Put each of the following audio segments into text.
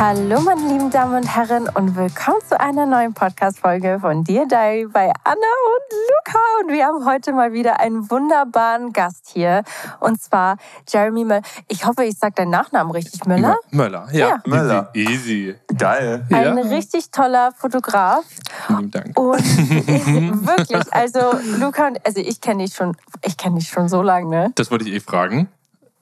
Hallo, meine lieben Damen und Herren, und willkommen zu einer neuen Podcast-Folge von Dear Diary bei Anna und Luca. Und wir haben heute mal wieder einen wunderbaren Gast hier, und zwar Jeremy Möller. Ich hoffe, ich sage deinen Nachnamen richtig, Möller? Möller, ja. Ja. Möller. Easy. Geil. Ein Ja. richtig toller Fotograf. Vielen Dank. Und wirklich, also Luca, und- also ich kenne dich schon, ich kenne dich schon so lange, ne? Das wollte ich eh fragen,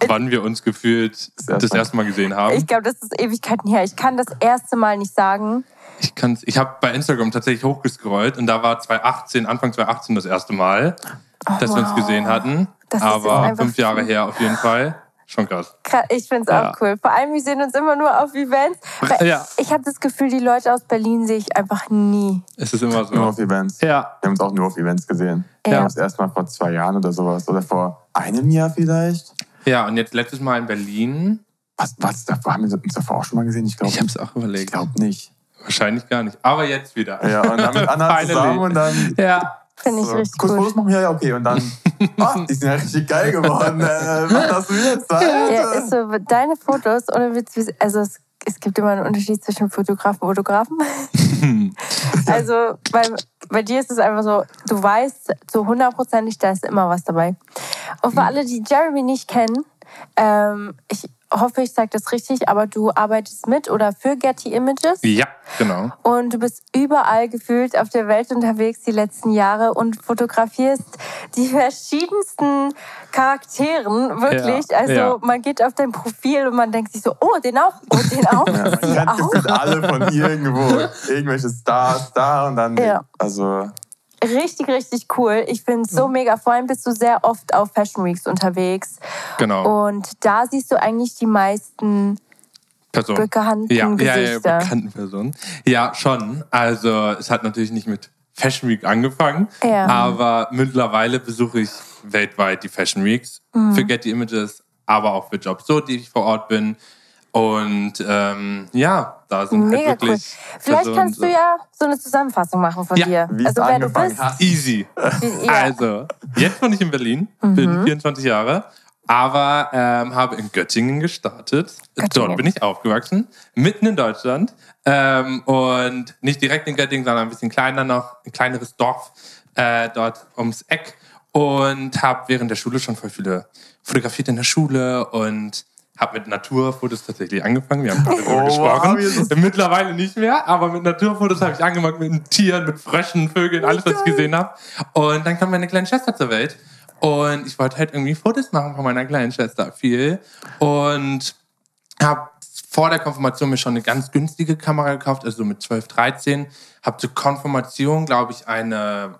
wann wir uns gefühlt das erste Mal gesehen haben. Ich glaube, das ist Ewigkeiten her. Ich kann das erste Mal nicht sagen. Ich, kann's- ich habe bei Instagram tatsächlich hochgescrollt und da war 2018, Anfang 2018 das erste Mal, dass wir uns wow. gesehen hatten. Das ist Aber fünf Jahre her auf jeden Fall. Schon krass. Ich finde es Ja. auch cool. Vor allem, wir sehen uns immer nur auf Events. Ja. Ich habe das Gefühl, die Leute aus Berlin sehe ich einfach nie. Es ist immer Nur so. auf Events. Ja. Wir haben uns auch nur auf Events gesehen. Ja. Wir haben es erst mal vor zwei Jahren oder sowas. Oder vor einem Jahr vielleicht. Ja, und jetzt letztes Mal in Berlin. Was, was davor? Haben wir uns davor auch schon mal gesehen? Ich glaube Ich habe es auch Ich überlegt. glaube nicht. Wahrscheinlich gar nicht. Aber jetzt wieder. Ja, und dann mit Anna zusammen und dann. Ja. Finde ich so, richtig kurz cool. Fotos machen, ja, ja, okay. Und dann, ah, die sind ja richtig geil geworden. Äh, was hast du jetzt? Alter? Ja, ist so, deine Fotos, ohne Witz, wie- also es, es gibt immer einen Unterschied zwischen Fotografen und Fotografen. also bei, bei dir ist es einfach so, du weißt so hundertprozentig, da ist immer was dabei. Und für alle, die Jeremy nicht kennen, ähm, ich hoffe, ich sage das richtig, aber du arbeitest mit oder für Getty Images. Ja, genau. Und du bist überall gefühlt auf der Welt unterwegs die letzten Jahre und fotografierst die verschiedensten Charakteren, wirklich. Ja, also ja. man geht auf dein Profil und man denkt sich so, oh, den auch, oh, den auch, Ja, man kennt auch. alle von irgendwo. Irgendwelche Stars da und dann. Also, Richtig, richtig cool. Ich finde es so mega. Vor allem bist du sehr oft auf Fashion Weeks unterwegs. Genau. Und da siehst du eigentlich die meisten Person. bekannten ja, ja, ja, Gesichter. bekannten Personen. Ja, schon. Also es hat natürlich nicht mit Fashion Week angefangen, Ja. aber mittlerweile besuche ich weltweit die Fashion Weeks Mhm. für Getty Images, aber auch für Jobs, so die ich vor Ort bin. Und ähm, ja, da sind halt Mega wirklich. cool. Vielleicht Personen kannst so- du ja so eine Zusammenfassung machen von Ja, dir. wie also wer du bist. hat. Easy. Ja. Also, jetzt wohne ich in Berlin, Mhm. bin 24 Jahre, aber ähm, habe in Göttingen gestartet. Göttingen. Dort bin ich aufgewachsen, mitten in Deutschland. Ähm, und nicht direkt in Göttingen, sondern ein bisschen kleiner noch, ein kleineres Dorf äh, dort ums Eck. Und habe während der Schule schon voll viele fotografiert in der Schule und habe mit Naturfotos tatsächlich angefangen. Wir haben gerade darüber Oh, gesprochen. wow, Mittlerweile nicht mehr, aber mit Naturfotos habe ich angefangen, mit Tieren, mit Fröschen, Vögeln, alles, was ich gesehen habe. Und dann kam meine kleine Schwester zur Welt. Und ich wollte halt irgendwie Fotos machen von meiner kleinen Schwester, viel. Und habe vor der Konfirmation mir schon eine ganz günstige Kamera gekauft, also so mit 12, 13. Habe zur Konfirmation, glaube ich, eine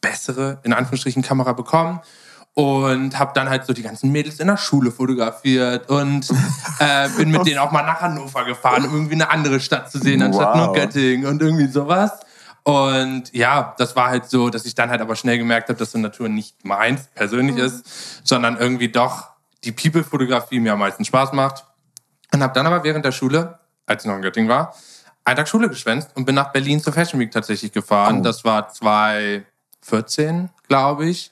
bessere, in Anführungsstrichen, Kamera bekommen. Und habe dann halt so die ganzen Mädels in der Schule fotografiert und äh, bin mit denen auch mal nach Hannover gefahren, um irgendwie eine andere Stadt zu sehen, anstatt Wow. nur Göttingen und irgendwie sowas. Und ja, das war halt so, dass ich dann halt aber schnell gemerkt habe, dass so Natur nicht meins persönlich ist, sondern irgendwie doch die People-Fotografie mir am meisten Spaß macht. Und habe dann aber während der Schule, als ich noch in Göttingen war, einen Tag Schule geschwänzt und bin nach Berlin zur Fashion Week tatsächlich gefahren. Oh. Das war 2014, glaube ich.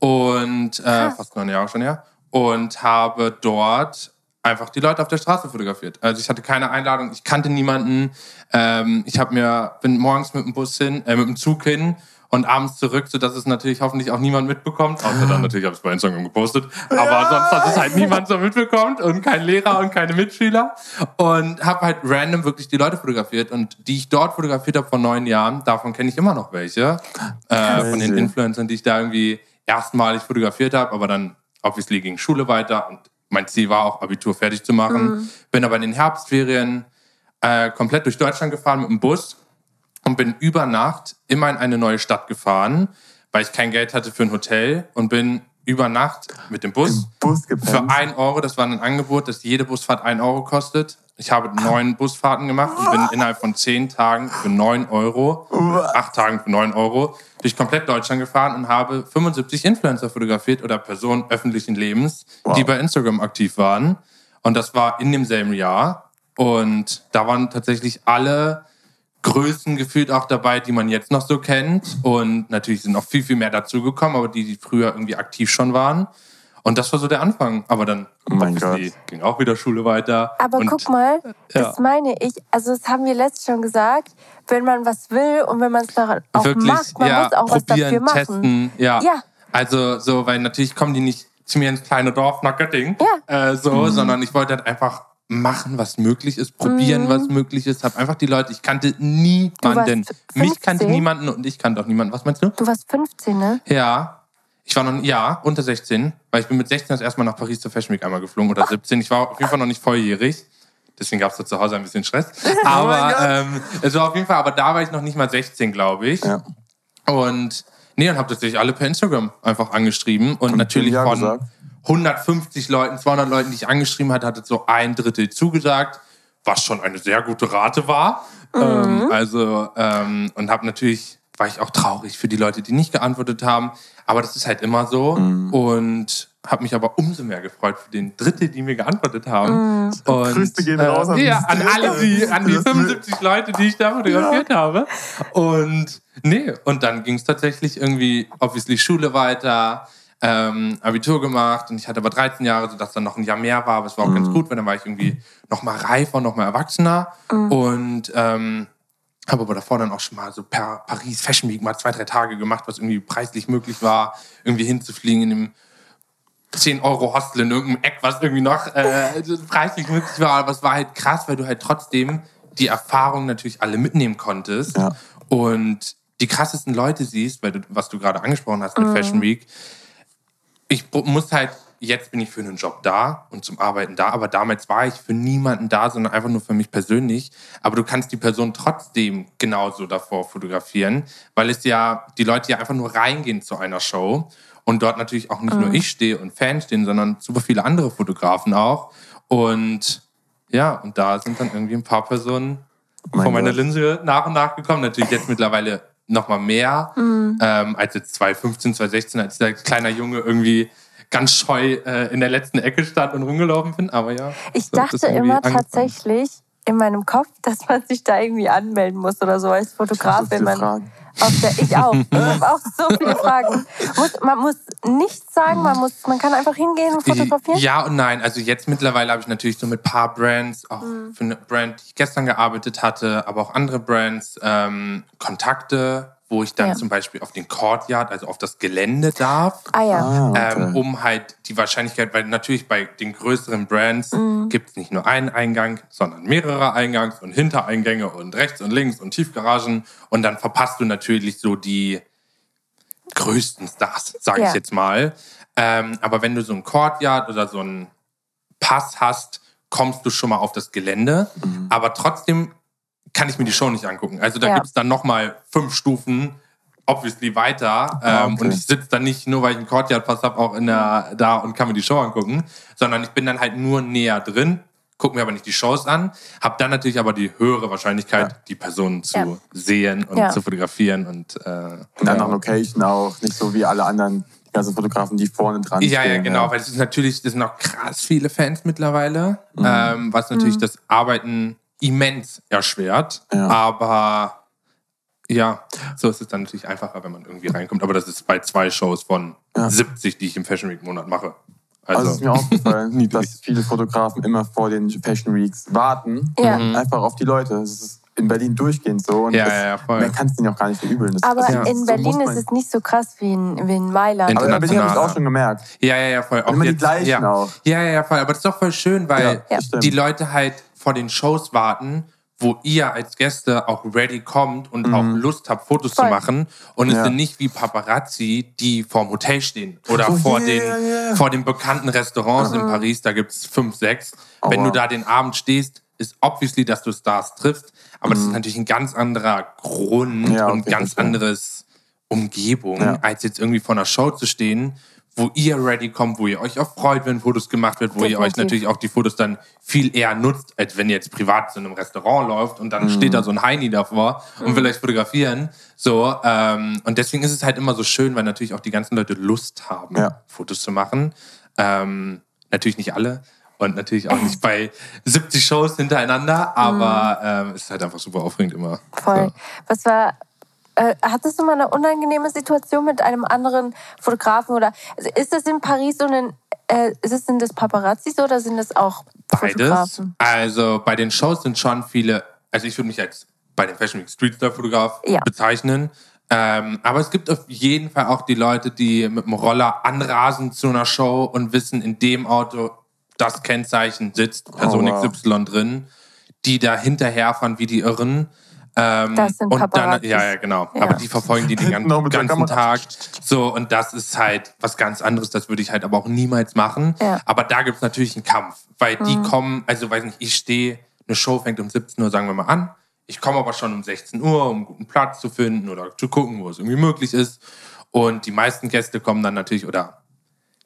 Und äh, fast neun Jahre schon her. Und habe dort einfach die Leute auf der Straße fotografiert. Also ich hatte keine Einladung, ich kannte niemanden. Ähm, ich habe mir bin morgens mit dem Bus hin, äh, mit dem Zug hin und abends zurück, sodass es natürlich hoffentlich auch niemand mitbekommt. Außer dann natürlich habe ich es bei Instagram gepostet. Aber sonst, dass es halt niemand so mitbekommt und kein Lehrer und keine Mitschüler. Und habe halt random wirklich die Leute fotografiert. Und die ich dort fotografiert habe vor neun Jahren, davon kenne ich immer noch welche. Äh, von den. Influencern, die ich da irgendwie erstmalig fotografiert habe. Aber dann obviously ging Schule weiter. Und mein Ziel war auch, Abitur fertig zu machen. Bin aber in den Herbstferien äh, komplett durch Deutschland gefahren mit dem Bus und bin über Nacht immer in eine neue Stadt gefahren, weil ich kein Geld hatte für ein Hotel und bin über Nacht mit dem Bus Bus für ein Euro, das war ein Angebot, dass jede Busfahrt ein Euro kostet. Ich habe neun Busfahrten gemacht und bin innerhalb von zehn Tagen für neun Euro, acht Tagen für neun Euro, durch komplett Deutschland gefahren und habe 75 Influencer fotografiert oder Personen öffentlichen Lebens, die bei Instagram aktiv waren. Und das war in demselben Jahr. Und da waren tatsächlich alle Größen gefühlt auch dabei, die man jetzt noch so kennt. Und natürlich sind noch viel, viel mehr dazugekommen, aber die, die früher irgendwie aktiv schon waren. Und das war so der Anfang. Aber dann Oh ging auch wieder Schule weiter. Aber und guck mal, ja. das meine ich, also das haben wir letztes schon gesagt, wenn man was will und wenn man es auch wirklich macht, man ja, muss auch was probieren, dafür machen. testen. Ja. Ja. Also so, weil natürlich kommen die nicht zu mir ins kleine Dorf nach Göttingen, Ja. äh, so, sondern ich wollte halt einfach machen, was möglich ist, probieren, was möglich ist. Hab einfach die Leute, ich kannte niemanden. warst Mich kannte 15? niemanden und ich kannte auch niemanden. Was meinst du? Du warst 15, ne? Ja. Ich war noch, ja, unter 16, weil ich bin mit 16 das erste Mal nach Paris zur Fashion Week einmal geflogen oder 17. Ich war auf jeden Fall noch nicht volljährig. Deswegen gab es da zu Hause ein bisschen Stress. Aber ähm, es war auf jeden Fall, aber da war ich noch nicht mal 16, glaube ich. Ja. Und nee, und habe tatsächlich alle per Instagram einfach angeschrieben. Und natürlich Ja von gesagt. 150 Leuten, 200 Leuten, die ich angeschrieben hatte, hatte so ein Drittel zugesagt, was schon eine sehr gute Rate war. Ähm, also, ähm, und habe natürlich, war ich auch traurig für die Leute, die nicht geantwortet haben. Aber das ist halt immer so. Und habe mich aber umso mehr gefreut für den Drittel, die mir geantwortet haben. Und, Grüße gehen raus an äh, ja, dieses an alle, die, an die Das- 75 Leute, die ich da fotografiert habe. Und nee, und dann ging es tatsächlich irgendwie, obviously Schule weiter, ähm, Abitur gemacht. Und ich hatte aber 13 Jahre, sodass dann noch ein Jahr mehr war, aber es war auch ganz gut, weil dann war ich irgendwie noch mal reifer, noch mal erwachsener. Und ähm, habe aber davor dann auch schon mal so per Paris Fashion Week mal zwei, drei Tage gemacht, was irgendwie preislich möglich war, irgendwie hinzufliegen in dem 10 Euro Hostel in irgendeinem Eck, was irgendwie noch äh, preislich möglich war. Aber es war halt krass, weil du halt trotzdem die Erfahrung natürlich alle mitnehmen konntest Ja. und die krassesten Leute siehst, weil du, was du gerade angesprochen hast mit Fashion Week. Ich muss halt, jetzt bin ich für einen Job da und zum Arbeiten da, aber damals war ich für niemanden da, sondern einfach nur für mich persönlich. Aber du kannst die Person trotzdem genauso davor fotografieren, weil es ja, die Leute ja einfach nur reingehen zu einer Show und dort natürlich auch nicht nur ich stehe und Fans stehen, sondern super viele andere Fotografen auch. Und ja, und da sind dann irgendwie ein paar Personen Mein von meiner. Linse nach und nach gekommen. Natürlich jetzt mittlerweile noch mal mehr ähm, als jetzt 2015, 2016, als der kleiner Junge irgendwie ganz scheu äh, in der letzten Ecke stand und rumgelaufen bin. Aber ja. Ich so, dachte immer angefangen. tatsächlich in meinem Kopf, dass man sich da irgendwie anmelden muss oder so als Fotograf, wenn man. Auf der, ich auch. Ich habe auch so viele Fragen. Muss, man muss nichts sagen, man, muss, man kann einfach hingehen und fotografieren? Ja und nein. Also jetzt mittlerweile habe ich natürlich so mit ein paar Brands, auch mhm. für eine Brand, die ich gestern gearbeitet hatte, aber auch andere Brands, ähm, Kontakte wo ich dann ja. zum Beispiel auf den Courtyard, also auf das Gelände darf, ah, ja. ah, okay. ähm, um halt die Wahrscheinlichkeit, weil natürlich bei den größeren Brands mhm. gibt es nicht nur einen Eingang, sondern mehrere Eingangs- und Hintereingänge und rechts und links und Tiefgaragen und dann verpasst du natürlich so die größten Stars, sage ja. ich jetzt mal. Ähm, aber wenn du so ein Courtyard oder so einen Pass hast, kommst du schon mal auf das Gelände. Mhm. Aber trotzdem kann ich mir die Show nicht angucken. Also da ja. gibt es dann nochmal fünf Stufen, obviously weiter. Ah, ähm, okay. Und ich sitze dann nicht nur, weil ich einen Courtyard-Pass habe, auch in der, da und kann mir die Show angucken, sondern ich bin dann halt nur näher drin, gucke mir aber nicht die Shows an, habe dann natürlich aber die höhere Wahrscheinlichkeit, ja. die Person zu ja. sehen und ja. zu fotografieren. Und, äh, und dann nach Location auch, nicht so wie alle anderen die ganzen Fotografen, die vorne dran ja, stehen. Ja, genau, weil es ist natürlich, das sind auch krass viele Fans mittlerweile, mhm. ähm, was natürlich mhm. das Arbeiten immens erschwert. Ja. Aber ja, so ist es dann natürlich einfacher, wenn man irgendwie reinkommt. Aber das ist bei zwei Shows von ja. 70, die ich im Fashion Week Monat mache. Also, also ist mir aufgefallen, dass viele Fotografen immer vor den Fashion Weeks warten. Ja. Einfach auf die Leute. Das ist in Berlin durchgehend so. Und ja, das, ja, voll. Man kann es denen auch gar nicht verübeln. Das, aber ja. in Berlin so ist es nicht so krass wie in, wie in Mailand. Aber in Berlin habe ich es auch schon gemerkt. Ja, ja, ja, voll. Auch immer jetzt, die gleichen ja. auch. Ja, ja, ja, voll. Aber das ist doch voll schön, weil die Leute halt vor den Shows warten, wo ihr als Gäste auch ready kommt und mhm. auch Lust habt, Fotos Voll. zu machen. Und ja. es sind nicht wie Paparazzi, die vorm Hotel stehen oder oh, vor, yeah, den, yeah. vor den bekannten Restaurants mhm. in Paris. Da gibt es fünf, sechs. Oh, Wenn wow. du da den Abend stehst, ist obviously, dass du Stars triffst. Aber mhm. das ist mhm. natürlich ein ganz anderer Grund ja, und ganz anderes Umgebung, ja. als jetzt irgendwie vor einer Show zu stehen wo ihr ready kommt, wo ihr euch auch freut, wenn Fotos gemacht wird, wo Definitiv. ihr euch natürlich auch die Fotos dann viel eher nutzt, als wenn ihr jetzt privat zu einem Restaurant läuft und dann mhm. steht da so ein Heini davor und will euch fotografieren. So, ähm, und deswegen ist es halt immer so schön, weil natürlich auch die ganzen Leute Lust haben, ja. Fotos zu machen. Ähm, natürlich nicht alle. Und natürlich auch nicht bei 70 Shows hintereinander, aber mhm. ähm, es ist halt einfach super aufregend immer. Voll. So. Was war äh, hattest du mal eine unangenehme Situation mit einem anderen Fotografen oder ist das in Paris so ein äh, ist es, sind das Paparazzis oder sind das auch Beides. Fotografen? Also bei den Shows sind schon viele, also ich würde mich als bei den Fashion Week Street Style Fotograf ja. bezeichnen. Ähm, aber es gibt auf jeden Fall auch die Leute, die mit dem Roller anrasen zu einer Show und wissen, in dem Auto das Kennzeichen sitzt Person oh, wow. XY drin, die da hinterherfahren wie die Irren. Ähm, das sind und dann, ja, ja, genau. Ja. Aber die verfolgen die den ganzen, ganzen Tag. So, und das ist halt was ganz anderes. Das würde ich halt aber auch niemals machen. Ja. Aber da gibt es natürlich einen Kampf, weil die mhm. kommen, also weiß nicht, ich stehe, eine Show fängt um 17 Uhr, sagen wir mal, an. Ich komme aber schon um 16 Uhr, um einen guten Platz zu finden oder zu gucken, wo es irgendwie möglich ist. Und die meisten Gäste kommen dann natürlich, oder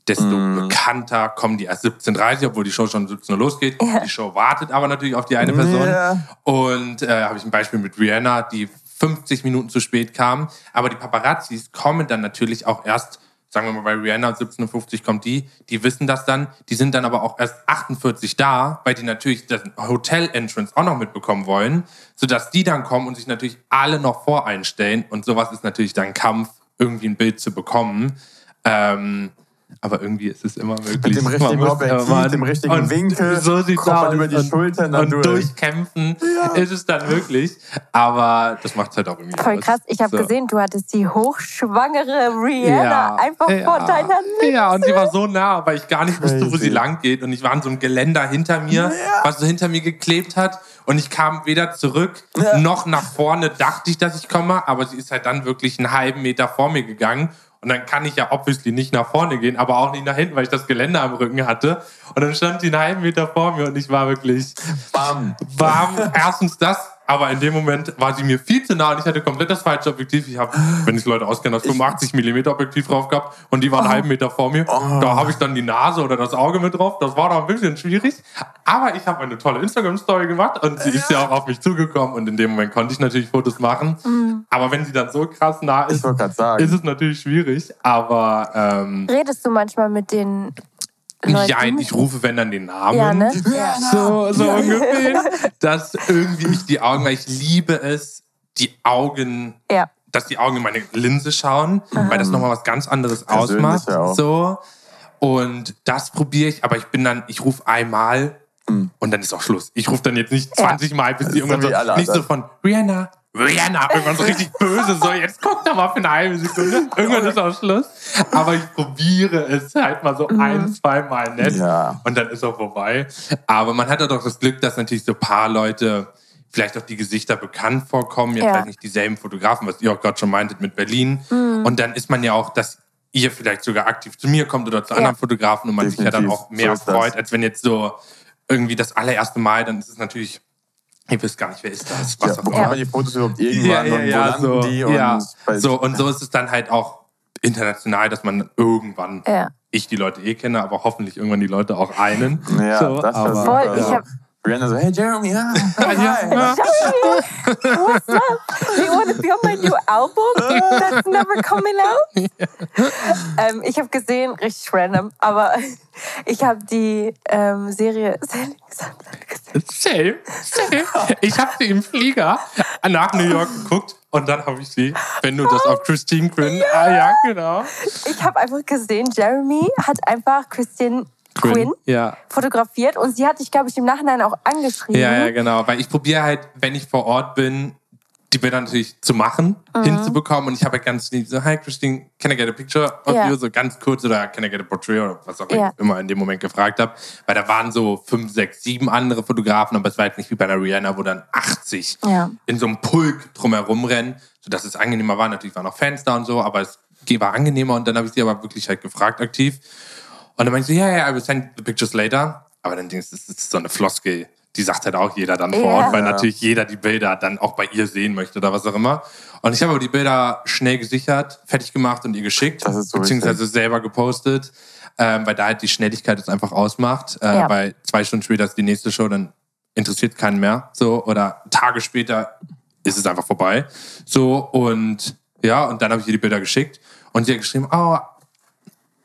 desto mm. bekannter kommen die erst 17.30 obwohl die Show schon 17 Uhr losgeht. Ja. Die Show wartet aber natürlich auf die eine Person. Yeah. Und äh, habe ich ein Beispiel mit Rihanna, die 50 Minuten zu spät kam. Aber die Paparazzis kommen dann natürlich auch erst, sagen wir mal bei Rihanna 17.50 Uhr kommt die, die wissen das dann, die sind dann aber auch erst 48 da, weil die natürlich das Hotel-Entrance auch noch mitbekommen wollen, sodass die dann kommen und sich natürlich alle noch voreinstellen. Und sowas ist natürlich dann Kampf, irgendwie ein Bild zu bekommen. Ähm, aber irgendwie ist es immer möglich. Mit dem richtigen Objektiv, dem richtigen Winkel, so sieht kommt man über die und, Schultern dann und durch. durchkämpfen ja. ist es dann möglich. Aber das macht es halt auch irgendwie Voll krass. Ich habe so. gesehen, du hattest die hochschwangere Rihanna ja. einfach ja. vor deiner Linse. Ja, und sie war so nah, weil ich gar nicht wusste, wo sie lang geht. Und ich war an so einem Geländer hinter mir, was so hinter mir geklebt hat. Und ich kam weder zurück noch nach vorne, dachte ich, dass ich komme. Aber sie ist halt dann wirklich einen halben Meter vor mir gegangen. Und dann kann ich ja obviously nicht nach vorne gehen, aber auch nicht nach hinten, weil ich das Geländer am Rücken hatte. Und dann stand sie einen halben Meter vor mir und ich war wirklich bam. bam. Erstens das Aber in dem Moment war sie mir viel zu nah und ich hatte komplett das falsche Objektiv. Ich habe, wenn ich Leute auskenne, das 85 mm Objektiv drauf gehabt und die waren einen halben Meter vor mir. Oh. Da habe ich dann die Nase oder das Auge mit drauf. Das war noch ein bisschen schwierig. Aber ich habe eine tolle Instagram-Story gemacht und sie ist ja auch auf mich zugekommen und in dem Moment konnte ich natürlich Fotos machen. Aber wenn sie dann so krass nah ist, ist es natürlich schwierig. Aber ähm, Redest du manchmal mit den Leuten? ja, ich rufe, wenn dann den Namen. Ja, ne? Ja. So, so ungefähr. Dass irgendwie ich die Augen, weil ich liebe es, die Augen, Ja. dass die Augen in meine Linse schauen, weil das nochmal was ganz anderes Persönlich ausmacht. ja auch. So. Und das probiere ich, aber ich bin dann, ich rufe einmal und dann ist auch Schluss. Ich rufe dann jetzt nicht Ja. 20 Mal, bis die irgendwann so, nicht so von Rihanna, Rihanna, irgendwann so richtig böse, so jetzt guck doch mal für eine halbe Sekunde. Irgendwann ist auch Schluss. Aber ich probiere es halt mal so ein, zwei Mal nett Ja. und dann ist auch vorbei. Aber man hat ja doch das Glück, dass natürlich so ein paar Leute vielleicht auch die Gesichter bekannt vorkommen, jetzt Ja. vielleicht nicht dieselben Fotografen, was ihr auch gerade schon meintet mit Berlin. Mhm. Und dann ist man ja auch, dass ihr vielleicht sogar aktiv zu mir kommt oder zu Ja. anderen Fotografen und man sich ja dann Definitiv. auch mehr So freut, als wenn jetzt so irgendwie das allererste Mal, dann ist es natürlich, ihr wisst gar nicht, wer ist das, was Ja, auch wo immer. kann man die Fotos überhaupt irgendwann und wo landen so, die? Und ja. so, und so ist es dann halt auch international, dass man irgendwann, Ja. ich die Leute eh kenne, aber hoffentlich irgendwann die Leute auch einen. Ja, so, das aber. Voll, ich ja. hab- Rihanna so, hey Jeremy, ja. Ja. What's up? You want to be on my new album that's never coming out? Ähm, ich habe gesehen, richtig random, aber ich habe die ähm, Serie Selling Sunlight gesehen. Same, same. Ich habe sie im Flieger nach New York geguckt und dann habe ich sie, wenn du das auf Christine Quinn, ah ja, genau. Ich habe einfach gesehen, Jeremy hat einfach Christian Quinn Ja. fotografiert und sie hat dich, glaube ich, im Nachhinein auch angeschrieben. Ja, ja, genau. Weil ich probiere halt, wenn ich vor Ort bin, die Bilder natürlich zu machen, Mhm. hinzubekommen. Und ich habe halt ganz lieb so, hi Christine, can I get a picture of Ja. you? So ganz kurz oder can I get a portrait oder was auch ich immer in dem Moment gefragt habe. Weil da waren so fünf, sechs, sieben andere Fotografen, aber es war halt nicht wie bei einer Rihanna, wo dann 80 Ja. in so einem Pulk drumherum rennen, sodass es angenehmer war. Natürlich waren auch Fans da und so, aber es war angenehmer. Und dann habe ich sie aber wirklich halt gefragt aktiv. Und dann meinte sie, ja, ja, I will send the pictures later. Aber dann denkst du, das ist so eine Floskel. Die sagt halt auch jeder dann vor Ja. Ort, weil natürlich jeder die Bilder dann auch bei ihr sehen möchte oder was auch immer. Und ich habe aber die Bilder schnell gesichert, fertig gemacht und ihr geschickt, Das ist so beziehungsweise selber gepostet, ähm, weil da halt die Schnelligkeit es einfach ausmacht. Äh, Ja. Weil zwei Stunden später ist die nächste Show, dann interessiert keinen mehr. So, oder Tage später ist es einfach vorbei. So, und ja, und dann habe ich ihr die Bilder geschickt und sie hat geschrieben, oh,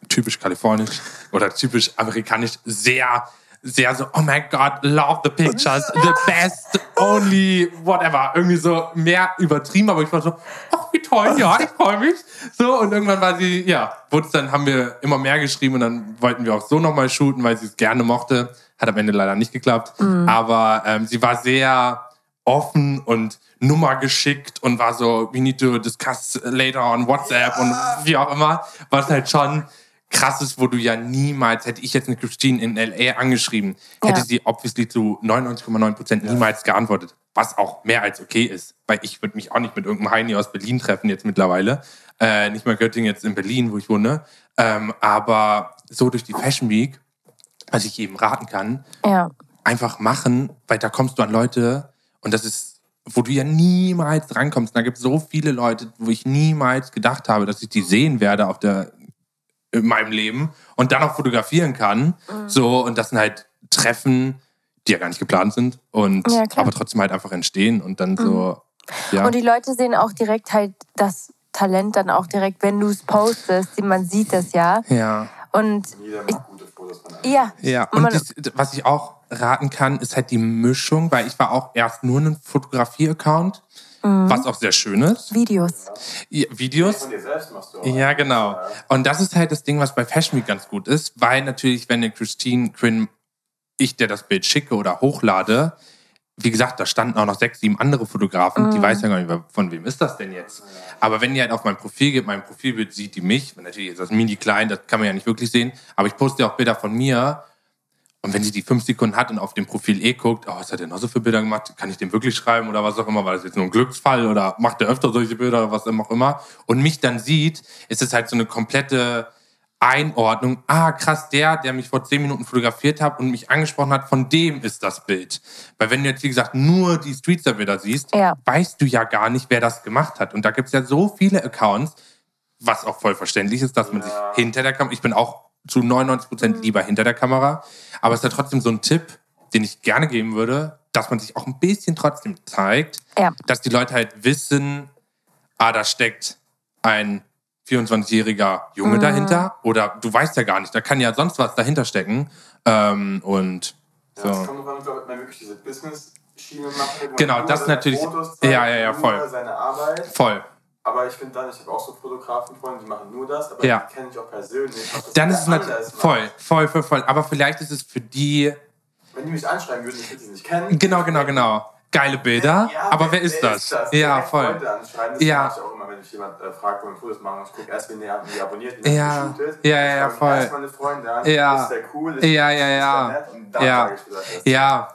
typisch kalifornisch oder typisch amerikanisch sehr, sehr so, oh my God, love the pictures, the best, only, whatever. Irgendwie so mehr übertrieben, aber ich war so, ach, wie toll, ja, ich freue mich. So, und irgendwann war sie, ja, wurde dann haben wir immer mehr geschrieben und dann wollten wir auch so nochmal shooten, weil sie es gerne mochte. Hat am Ende leider nicht geklappt. Aber ähm, sie war sehr offen und Nummer geschickt und war so, we need to discuss later on WhatsApp und wie auch immer. Was halt schon krass ist, wo du ja niemals, hätte ich jetzt eine Christine in L.A. angeschrieben, hätte Ja. sie obviously zu 99,9 Prozent niemals geantwortet. Was auch mehr als okay ist. Weil ich würde mich auch nicht mit irgendeinem Heini aus Berlin treffen jetzt mittlerweile. Äh, nicht mal Göttingen jetzt in Berlin, wo ich wohne. Ähm, aber so durch die Fashion Week, was ich jedem raten kann, Ja. einfach machen, weil da kommst du an Leute und das ist, wo du ja niemals drankommst. Da gibt es so viele Leute, wo ich niemals gedacht habe, dass ich die sehen werde auf der, in meinem Leben und dann auch fotografieren kann. So, und das sind halt Treffen, die ja gar nicht geplant sind und Ja, aber trotzdem halt einfach entstehen und dann so, ja. Und die Leute sehen auch direkt halt das Talent dann auch direkt, wenn du es postest. Man sieht das ja. ja. Und Jeder macht gute Fotos von einem. ja, Ja, und das, was ich auch raten kann, ist halt die Mischung, weil ich war auch erst nur ein Fotografie-Account, Mhm. was auch sehr schön ist. Videos. Ja, Videos. dir selbst machst du auch. Ja, genau. Und das ist halt das Ding, was bei Fashion Week ganz gut ist, weil natürlich, wenn eine Christine Quinn, ich dir das Bild schicke oder hochlade, wie gesagt, da standen auch noch sechs, sieben andere Fotografen, die weiß ja gar nicht, von wem ist das denn jetzt. Aber wenn die halt auf mein Profil geht, mein Profilbild sieht die mich, natürlich ist das mini klein, das kann man ja nicht wirklich sehen, aber ich poste ja auch Bilder von mir und wenn sie die fünf Sekunden hat und auf dem Profil eh guckt, oh, was hat der noch so für Bilder gemacht? Kann ich dem wirklich schreiben oder was auch immer? War das jetzt nur ein Glücksfall oder macht der öfter solche Bilder oder was auch immer? Und mich dann sieht, ist es halt so eine komplette Einordnung. Ah, krass, der, der mich vor zehn Minuten fotografiert hat und mich angesprochen hat, von dem ist das Bild. Weil wenn du jetzt, wie gesagt, nur die Street Surveyor siehst, Ja. weißt du ja gar nicht, wer das gemacht hat. Und da gibt's ja so viele Accounts, was auch voll verständlich ist, dass man sich hinter der Kamera, ich bin auch zu 99 Prozent lieber hinter der Kamera, aber es ist ja trotzdem so ein Tipp, den ich gerne geben würde, dass man sich auch ein bisschen trotzdem zeigt, Ja. dass die Leute halt wissen, ah, da steckt ein 24-jähriger Junge Mhm. dahinter oder du weißt ja gar nicht, da kann ja sonst was dahinter stecken ähm, und Ja, so. das kommt drauf an, ob man wirklich diese Business-Schiene man Genau, das natürlich- Fotos ja, ja, ja, voll. seine Arbeit. Voll. Aber ich finde dann, ich habe auch so Fotografenfreunde, die machen nur das, aber Ja. die kenne ich auch persönlich. das Dann ist es natürlich voll, voll, voll, voll. Aber vielleicht ist es für die, Wenn die mich anschreiben würden, ich würde sie nicht kennen. genau, genau, genau, geile Bilder. Ja, aber wer ist das? Ja, Direkt voll. Freunde anschreiben, das Ja. mache ich auch immer, wenn ich jemand äh, fragt, wo wir Fotos machen. Ich gucke erst, wen der wie abonniert, wie Ja. das geshootet. Ja, ja, ja, voll. Erst meine Freunde an. Ja. Ist der cool? Ist, Ja, ja, ist ja. Der nett? Und dann Ja. sage ich vielleicht. Ja,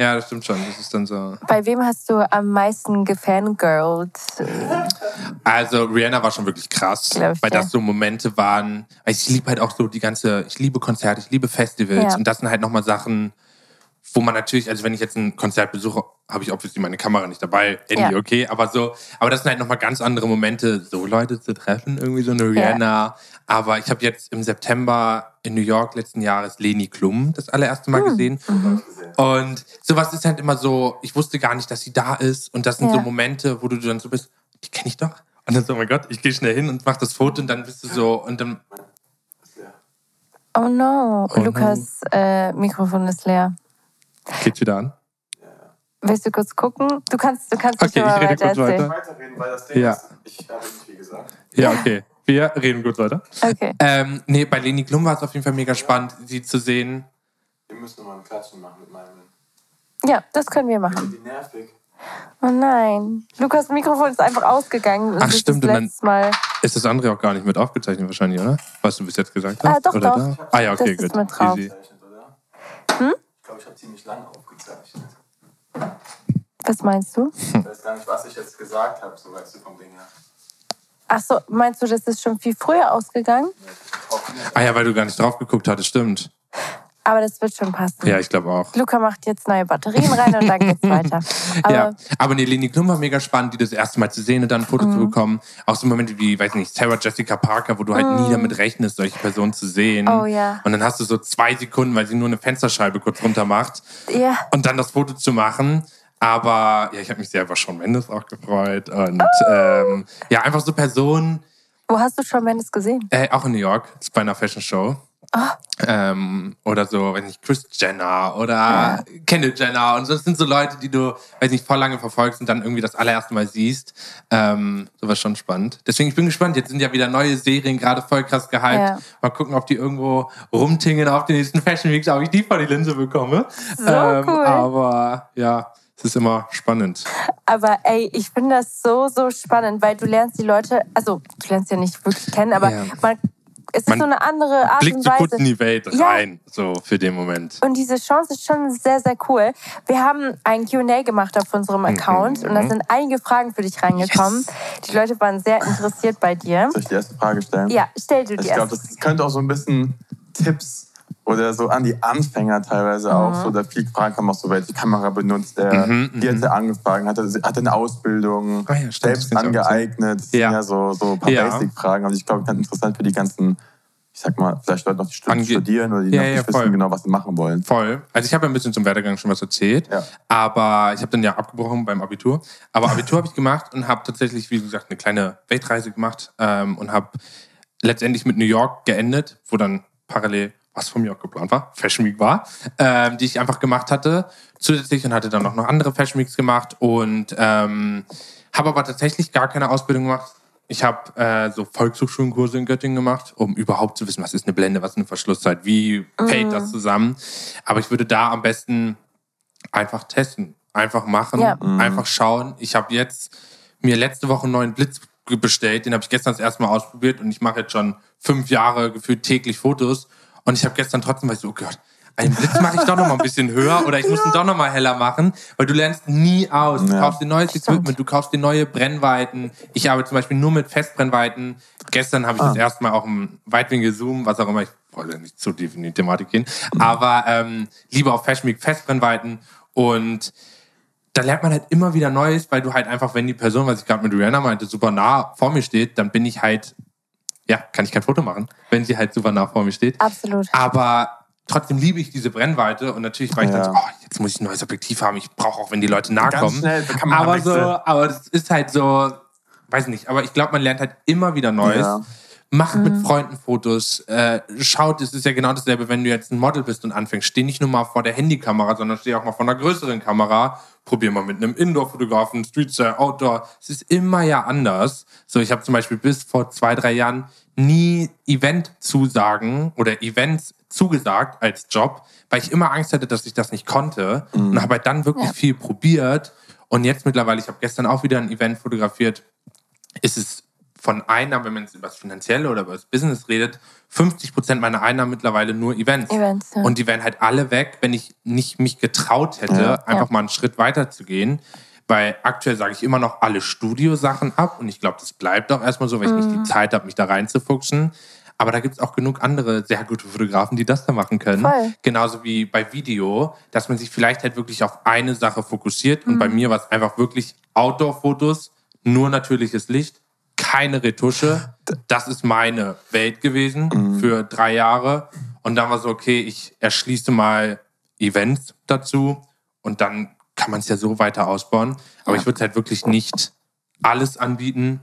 ja, das stimmt schon. Das ist dann so. Bei wem hast du am meisten gefangirlt? Also Rihanna war schon wirklich krass, Glaub ich, weil das so Momente waren. Ich liebe halt auch so die ganze, ich liebe Konzerte, ich liebe Festivals Ja. und das sind halt nochmal Sachen, wo man natürlich, also wenn ich jetzt ein Konzert besuche, habe ich obviously meine Kamera nicht dabei, Handy Ja. okay, aber so, aber das sind halt nochmal ganz andere Momente, so Leute zu treffen, irgendwie so eine Rihanna. Aber ich habe jetzt im September in New York letzten Jahres Leni Klum das allererste. Mal gesehen. Ich gesehen. Und sowas ist halt immer so, ich wusste gar nicht, dass sie da ist. Und das sind Ja. so Momente, wo du dann so bist, die kenne ich doch. Und dann so, oh mein Gott, ich gehe schnell hin und mach das Foto und dann bist du so, und dann. Oh no, Oh no. Lukas äh, Mikrofon ist leer. Geht's wieder an. Willst du kurz gucken? Du kannst, du kannst Okay, ich rede weiter kurz weiter. Weiterreden, weil das Ding Ja. ist, ich habe nicht viel gesagt. Ja, okay. Wir reden gut weiter. Okay. Ähm, nee, bei Leni Klum war es auf jeden Fall mega spannend, sie zu sehen. Wir müssen nochmal ein Klatschen machen mit meinem. Ja, das können wir machen. Wie nervig. Oh nein. Lukas Mikrofon ist einfach ausgegangen. Das Ach, ist stimmt, Das und dann- letzte Mal. Ist das andere auch gar nicht mit aufgezeichnet wahrscheinlich, oder? Was du bis jetzt gesagt hast? Ah, doch, oder doch. Da? Ah ja, okay, gut. Easy. Hm? Ich glaube, ich habe ziemlich lange aufgezeichnet. Was meinst du? Ich weiß gar nicht, was ich jetzt gesagt habe, so weißt du vom Ding her. Ach so, meinst du, das ist schon viel früher ausgegangen? Ah ja, weil du gar nicht drauf geguckt hattest, stimmt. Aber das wird schon passen. Ja, ich glaube auch. Luca macht jetzt neue Batterien rein und dann geht's weiter. Aber ja, aber nee, Leni Klum war mega spannend, die das erste Mal zu sehen und dann ein Foto Mhm. zu bekommen. Auch so Momente wie, weiß nicht, Sarah Jessica Parker, wo du halt nie damit rechnest, solche Personen zu sehen. Mhm. Oh, ja. Und dann hast du so zwei Sekunden, weil sie nur eine Fensterscheibe kurz runter macht ja, und dann das Foto zu machen. Aber ja, ich habe mich sehr über Shawn Mendes auch gefreut. Und Oh. ähm, ja, einfach so Personen, wo hast du schon Mendes gesehen? äh, auch in New York, bei einer Fashion Show. Ähm, oder so, weiß nicht, Chris Jenner oder Kendall Jenner. Und so, das sind so Leute, die du, weiß nicht, voll lange verfolgst und dann irgendwie das allererste Mal siehst. Ähm, sowas schon spannend. Deswegen, ich bin gespannt. Jetzt sind ja wieder neue Serien gerade voll krass gehypt. Ja. Mal gucken, ob die irgendwo rumtingeln auf den nächsten Fashion Weeks, ob ich die vor die Linse bekomme. So cool. Aber ja, es ist immer spannend. Aber ey, ich finde das so, so spannend, weil du lernst die Leute, also du lernst ja nicht wirklich kennen, aber Ja. man, es ist Man so eine andere Art Blickt und so Weise. kurz in die Welt Ja. rein, so für den Moment. Und diese Chance ist schon sehr, sehr cool. Wir haben ein QA gemacht auf unserem Account und da sind einige Fragen für dich reingekommen. Die Leute waren sehr interessiert bei dir. Soll ich die erste Frage stellen? Ja, stell du die Ich glaube, erste. das könnte auch so ein bisschen Tipps oder so an die Anfänger teilweise auch. Mhm. So, da viele Fragen kommen auch so, welche Kamera benutzt er, Mhm, wie hat er angefangen, hat er, hat er eine Ausbildung, Ah ja, stimmt, selbst angeeignet. Das Ja. sind ja so, so ein paar Ja. Basic-Fragen. Also ich glaube, ganz interessant für die ganzen, ich sag mal, vielleicht Leute noch die Ange- studieren oder die Ja, noch ja, nicht voll. wissen genau, was sie machen wollen. Voll. Also ich habe ja ein bisschen zum Werdegang schon was erzählt, Ja. aber ich habe dann ja abgebrochen beim Abitur. Aber Abitur habe ich gemacht und habe tatsächlich, wie gesagt, eine kleine Weltreise gemacht ähm, und habe letztendlich mit New York geendet, wo dann parallel was von mir auch geplant war, Fashion Week war, ähm, die ich einfach gemacht hatte zusätzlich und hatte dann auch noch andere Fashion Weeks gemacht und ähm, habe aber tatsächlich gar keine Ausbildung gemacht. Ich habe äh, so Volkshochschulenkurse in Göttingen gemacht, um überhaupt zu wissen, was ist eine Blende, was ist eine Verschlusszeit, wie fällt das zusammen. Aber ich würde da am besten einfach testen, einfach machen, Ja. einfach schauen. Ich habe jetzt mir letzte Woche einen neuen Blitz bestellt, den habe ich gestern das erste Mal ausprobiert und ich mache jetzt schon fünf Jahre gefühlt täglich Fotos und ich habe gestern trotzdem, weil ich so, oh Gott, einen Blitz mache ich doch noch mal ein bisschen höher oder ich muss ihn doch noch mal heller machen, weil du lernst nie aus. Du Ja. kaufst dir neues Equipment, du kaufst dir neue Brennweiten. Ich arbeite zum Beispiel nur mit Festbrennweiten. Gestern habe ich das erste Mal auch im Weitwinkel-Zoom, was auch immer, ich wollte nicht zu tief in die Thematik gehen, aber ähm, lieber auf Fashion Week Festbrennweiten und da lernt man halt immer wieder Neues, weil du halt einfach, wenn die Person, was ich gerade mit Rihanna meinte, super nah vor mir steht, dann bin ich halt, ja, kann ich kein Foto machen, wenn sie halt super nah vor mir steht. Absolut. Aber trotzdem liebe ich diese Brennweite und natürlich war ich dann Ja. so, oh, jetzt muss ich ein neues Objektiv haben, ich brauche auch, wenn die Leute nahe Ganz kommen. schnell, da kann man aber wechseln. so, aber das ist halt so, weiß nicht, aber ich glaube, man lernt halt immer wieder Neues. Ja. Macht mit Freunden Fotos, äh, schaut, es ist ja genau dasselbe, wenn du jetzt ein Model bist und anfängst. Steh nicht nur mal vor der Handykamera, sondern steh auch mal vor einer größeren Kamera. Probier mal mit einem Indoor-Fotografen, Streetstyle, Outdoor. Es ist immer ja anders. So, ich habe zum Beispiel bis vor zwei, drei Jahren nie Event-Zusagen oder Events zugesagt als Job, weil ich immer Angst hatte, dass ich das nicht konnte. Und habe halt dann wirklich Ja. viel probiert. Und jetzt mittlerweile, ich habe gestern auch wieder ein Event fotografiert, ist es von Einnahmen, wenn man jetzt über das Finanzielle oder über das Business redet, 50 Prozent meiner Einnahmen mittlerweile nur Events. Events, ja. Und die wären halt alle weg, wenn ich nicht mich getraut hätte, Ja. einfach Ja. mal einen Schritt weiter zu gehen. Weil aktuell sage ich immer noch alle Studiosachen ab und ich glaube, das bleibt auch erstmal so, weil ich nicht Mhm. die Zeit habe, mich da reinzufuchsen. Aber da gibt es auch genug andere sehr gute Fotografen, die das da machen können. Voll. Genauso wie bei Video, dass man sich vielleicht halt wirklich auf eine Sache fokussiert. Und bei Mhm. mir war es einfach wirklich Outdoor-Fotos, nur natürliches Licht, keine Retusche. Das ist meine Welt gewesen Mhm. für drei Jahre. Und dann war so, okay, ich erschließe mal Events dazu und dann kann man es ja so weiter ausbauen. Aber ich würde halt wirklich nicht alles anbieten,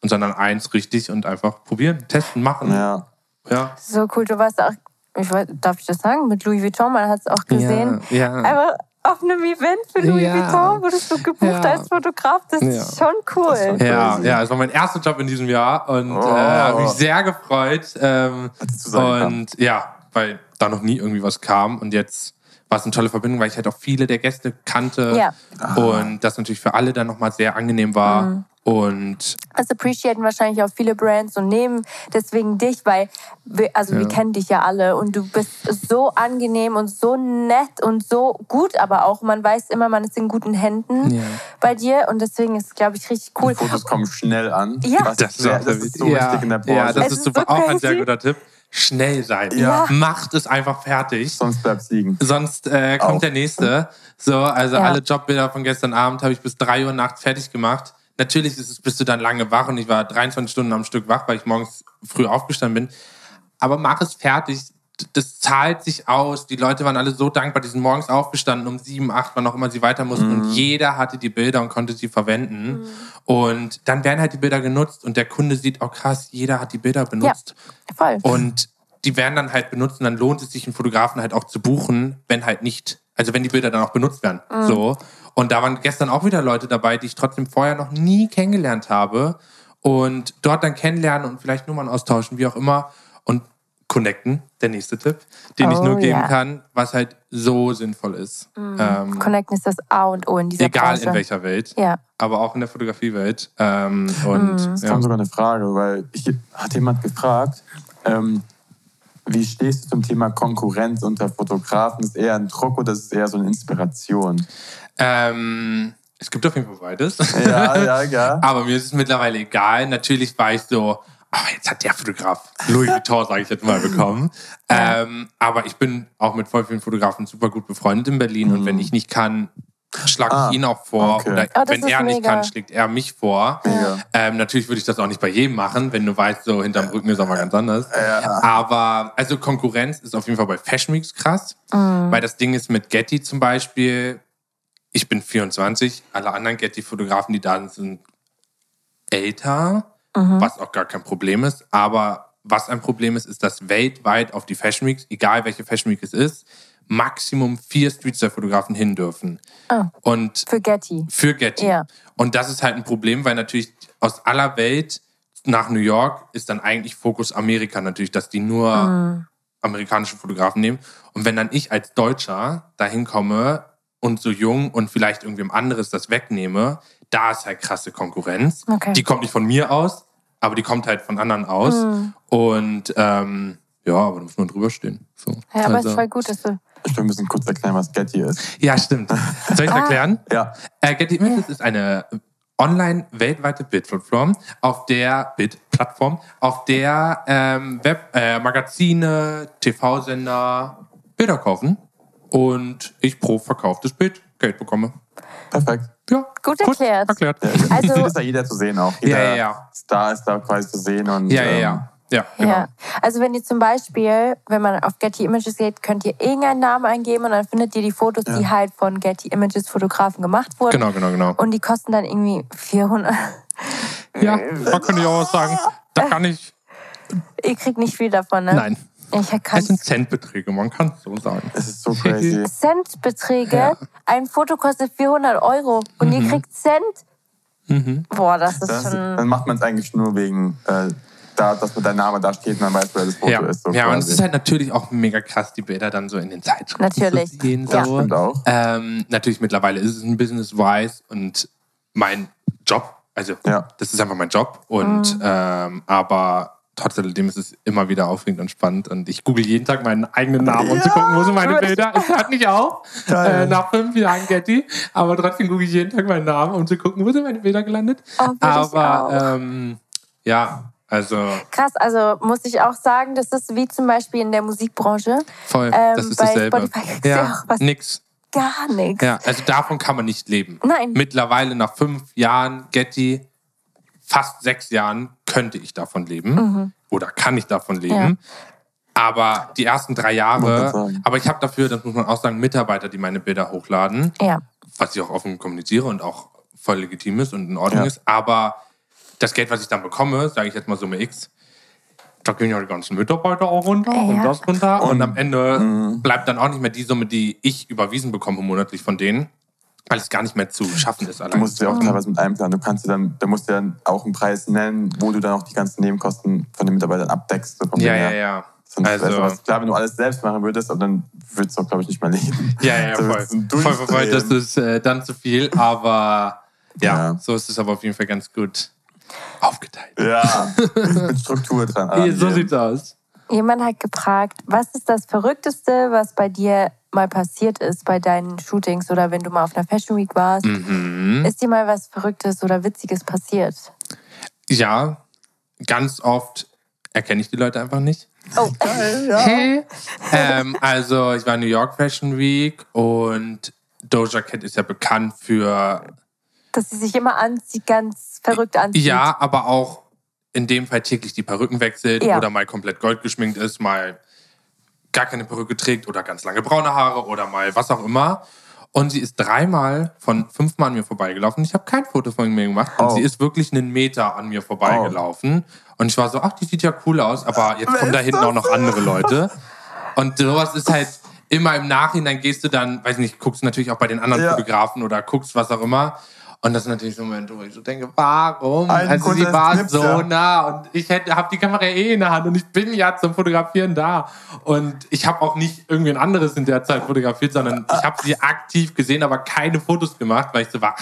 und sondern eins richtig und einfach probieren, testen, machen. Ja. ja. So cool, du warst auch, ich weiß, darf ich das sagen, mit Louis Vuitton, man hat es auch gesehen. Ja. Einfach auf einem Event für Louis Ja. Vuitton wurdest du gebucht Ja. als Fotograf. Das ist Ja. schon cool. Ja, ja, es war mein erster Job in diesem Jahr und Oh. äh, habe mich sehr gefreut. Ähm, und ja, weil da noch nie irgendwie was kam und jetzt war es eine tolle Verbindung, weil ich halt auch viele der Gäste kannte Ja. und das natürlich für alle dann nochmal sehr angenehm war. Mhm. Und Das appreciaten wahrscheinlich auch viele Brands und nehmen deswegen dich, weil wir, also wir Ja. kennen dich ja alle und du bist so angenehm und so nett und so gut, aber auch man weiß immer, man ist in guten Händen Ja. bei dir und deswegen ist, glaube ich, richtig cool. Die Fotos kommen schnell an. Ja. Das, ist, das ist so ja, wichtig in der Branche. Ja, das Es ist ist super. so auch ein sehr guter Tipp. Schnell sein. Ja. Macht es einfach fertig. Sonst bleibt's liegen. Sonst äh, kommt Auch. der nächste. So, also Ja. alle Jobbilder von gestern Abend habe ich bis 3 Uhr nachts fertig gemacht. Natürlich ist es, bist du dann lange wach und ich war 23 Stunden am Stück wach, weil ich morgens früh aufgestanden bin. Aber mach es fertig. Das zahlt sich aus. Die Leute waren alle so dankbar. Die sind morgens aufgestanden um sieben, acht, wann auch immer sie weiter mussten. Und jeder hatte die Bilder und konnte sie verwenden. Und dann werden halt die Bilder genutzt und der Kunde sieht, oh krass, jeder hat die Bilder benutzt. Voll. Und die werden dann halt benutzt und dann lohnt es sich, einen Fotografen halt auch zu buchen, wenn halt nicht, also wenn die Bilder dann auch benutzt werden. So. Und da waren gestern auch wieder Leute dabei, die ich trotzdem vorher noch nie kennengelernt habe. Und dort dann kennenlernen und vielleicht Nummern austauschen, wie auch immer. Und connecten, der nächste Tipp, den ich Oh, nur geben ja. kann, was halt so sinnvoll ist. Ähm, Connecten ist das A und O in dieser egal Branche. in welcher Welt, Ja. aber auch in der Fotografiewelt. Ähm, und Mhm. Es ja. kam sogar eine Frage, weil ich hat jemand gefragt, ähm, wie stehst du zum Thema Konkurrenz unter Fotografen? Ist eher ein Druck oder ist es eher so eine Inspiration? ähm, es gibt auf jeden Fall beides. Ja, ja, ja. Aber mir ist es mittlerweile egal. Natürlich war ich so, oh, jetzt hat der Fotograf Louis Vuitton, sage ich jetzt mal, bekommen. Ähm, aber ich bin auch mit voll vielen Fotografen super gut befreundet in Berlin. Und wenn ich nicht kann, schlage Ah, ich ihn auch vor. okay. Oder Oh, wenn er nicht mega. kann, schlägt er mich vor. Ähm, natürlich würde ich das auch nicht bei jedem machen, wenn du weißt, so hinterm Rücken ist auch mal ganz anders. Aber also Konkurrenz ist auf jeden Fall bei Fashion Weeks krass. Weil das Ding ist mit Getty zum Beispiel, ich bin 24, alle anderen Getty-Fotografen, die da sind, sind älter, was auch gar kein Problem ist. Aber was ein Problem ist, ist, dass weltweit auf die Fashion Weeks, egal welche Fashion Week es ist, Maximum vier Streetstyle-Fotografen hin dürfen. Ah. Und Für Getty. für Getty. Ja. Und das ist halt ein Problem, weil natürlich aus aller Welt nach New York ist dann eigentlich Fokus Amerika natürlich, dass die nur Mhm. amerikanische Fotografen nehmen. Und wenn dann ich als Deutscher dahin komme und so jung und vielleicht irgendwem anderes das wegnehme, da ist halt krasse Konkurrenz. Okay. Die kommt nicht von mir aus, aber die kommt halt von anderen aus. Und ähm, ja, aber da muss man drüber stehen. So. Ja, aber es Also- ist voll gut, dass du. Ich will ein bisschen kurz erklären, was Getty ist. ja, stimmt. Soll ich Ah. erklären? Ja. Äh, Getty Images ist eine online weltweite Bildplattform, auf der Bildplattform, auf der ähm, Web, äh, Magazine, TV-Sender Bilder kaufen und ich pro verkauftes Bild Geld bekomme. Perfekt. Ja, Gut erklärt. erklärt. Also- Also, ist da jeder zu sehen auch. Jeder Ja, ja, ja. Star ist da quasi zu sehen. Und, Ja, ja, ähm, ja. Ja, genau. Ja. Also wenn ihr zum Beispiel, wenn man auf Getty Images geht, könnt ihr irgendeinen Namen eingeben und dann findet ihr die Fotos, die halt von Getty Images Fotografen gemacht wurden. Genau, genau, genau. Und die kosten dann irgendwie 400. Ja, da könnte ich auch sagen, da kann ich. ihr kriegt nicht viel davon, ne? Nein, Ich kann es sind Centbeträge, man kann es so sagen. Es ist so crazy. Centbeträge. Ja. Ein Foto kostet 400 Euro und ihr kriegt Cent. Mhm. Boah, das ist Das, schon. dann macht man es eigentlich nur wegen, äh, da, dass mit dein Name da steht und man weiß, wer das Foto Ja, ist. So ja und es quasi. ist halt natürlich auch mega krass, die Bilder dann so in den Zeitschriften Natürlich. zu sehen. Ja. So. Stimmt auch. Ähm, natürlich mittlerweile ist es ein Business-wise und mein Job. Also Ja. das ist einfach mein Job. Und Mhm. ähm, aber trotzdem ist es immer wieder aufregend und spannend. Und ich google jeden Tag meinen eigenen Namen, um zu gucken, wo sind meine Bilder. Es hört nicht auf. Äh, nach fünf Jahren Getty. Aber trotzdem google ich jeden Tag meinen Namen, um zu gucken, wo sind meine Bilder gelandet. Oh, ich aber ähm, ja, also Krass, also muss ich auch sagen, das ist wie zum Beispiel in der Musikbranche voll. Ähm, das ist bei dasselbe. Spotify ja Ja, auch was- nix. gar nichts. Ja, also davon kann man nicht leben. Nein. Mittlerweile nach fünf Jahren Getty, fast sechs Jahren, könnte ich davon leben. Oder kann ich davon leben. Mhm. Ja. Aber die ersten drei Jahre, aber ich habe dafür, das muss man auch sagen, Mitarbeiter, die meine Bilder hochladen, Ja. was ich auch offen kommuniziere und auch voll legitim ist und in Ordnung Ja. ist. Aber das Geld, was ich dann bekomme, sage ich jetzt mal Summe X, da gehen ja die ganzen Mitarbeiter auch runter und Ja. das runter. Und, Und- am Ende Mhm. bleibt dann auch nicht mehr die Summe, die ich überwiesen bekomme monatlich von denen, weil es gar nicht mehr zu schaffen ist. Du Allein. musst ja auch teilweise mit einplanen. Du kannst dir dann, da musst du dann auch einen Preis nennen, wo du dann auch die ganzen Nebenkosten von den Mitarbeitern abdeckst. So ja, ja, ja. Sonst, Also- also, was, klar, wenn du alles selbst machen würdest, aber dann würdest du auch, glaube ich, nicht mehr leben. Ja, ja, ja, So, voll. das ist ein voll, voll, voll. Das ist äh, dann zu viel, aber ja, Ja. so ist es aber auf jeden Fall ganz gut aufgeteilt. Ja, mit Struktur dran. Hier, so angehen. sieht's aus. Jemand hat gefragt, was ist das Verrückteste, was bei dir mal passiert ist bei deinen Shootings oder wenn du mal auf einer Fashion Week warst? Mhm. Ist dir mal was Verrücktes oder Witziges passiert? Ja, ganz oft erkenne ich die Leute einfach nicht. Oh, Hey. ähm, also ich war in New York Fashion Week und Doja Cat ist ja bekannt für dass sie sich immer anzieht, ganz verrückt anzieht. ja, aber auch in dem Fall täglich die Perücken wechselt Ja. oder mal komplett gold geschminkt ist, mal gar keine Perücke trägt oder ganz lange braune Haare oder mal was auch immer. Und sie ist dreimal von fünfmal an mir vorbeigelaufen. Ich habe kein Foto von mir gemacht. Und Oh. sie ist wirklich einen Meter an mir vorbeigelaufen. Und ich war so, ach, die sieht ja cool aus. Aber jetzt kommen da hinten auch noch andere Leute. Und sowas ist halt immer im Nachhinein gehst du dann, weiß nicht, guckst natürlich auch bei den anderen Ja. Fotografen oder guckst was auch immer. Und das sind natürlich so Momente, wo ich so denke, warum? Ein also sie war Clips, so ja. nah und ich habe die Kamera eh in der Hand und ich bin ja zum Fotografieren da. Und ich habe auch nicht irgendwie ein anderes in der Zeit fotografiert, sondern ich habe sie aktiv gesehen, aber keine Fotos gemacht, weil ich so war,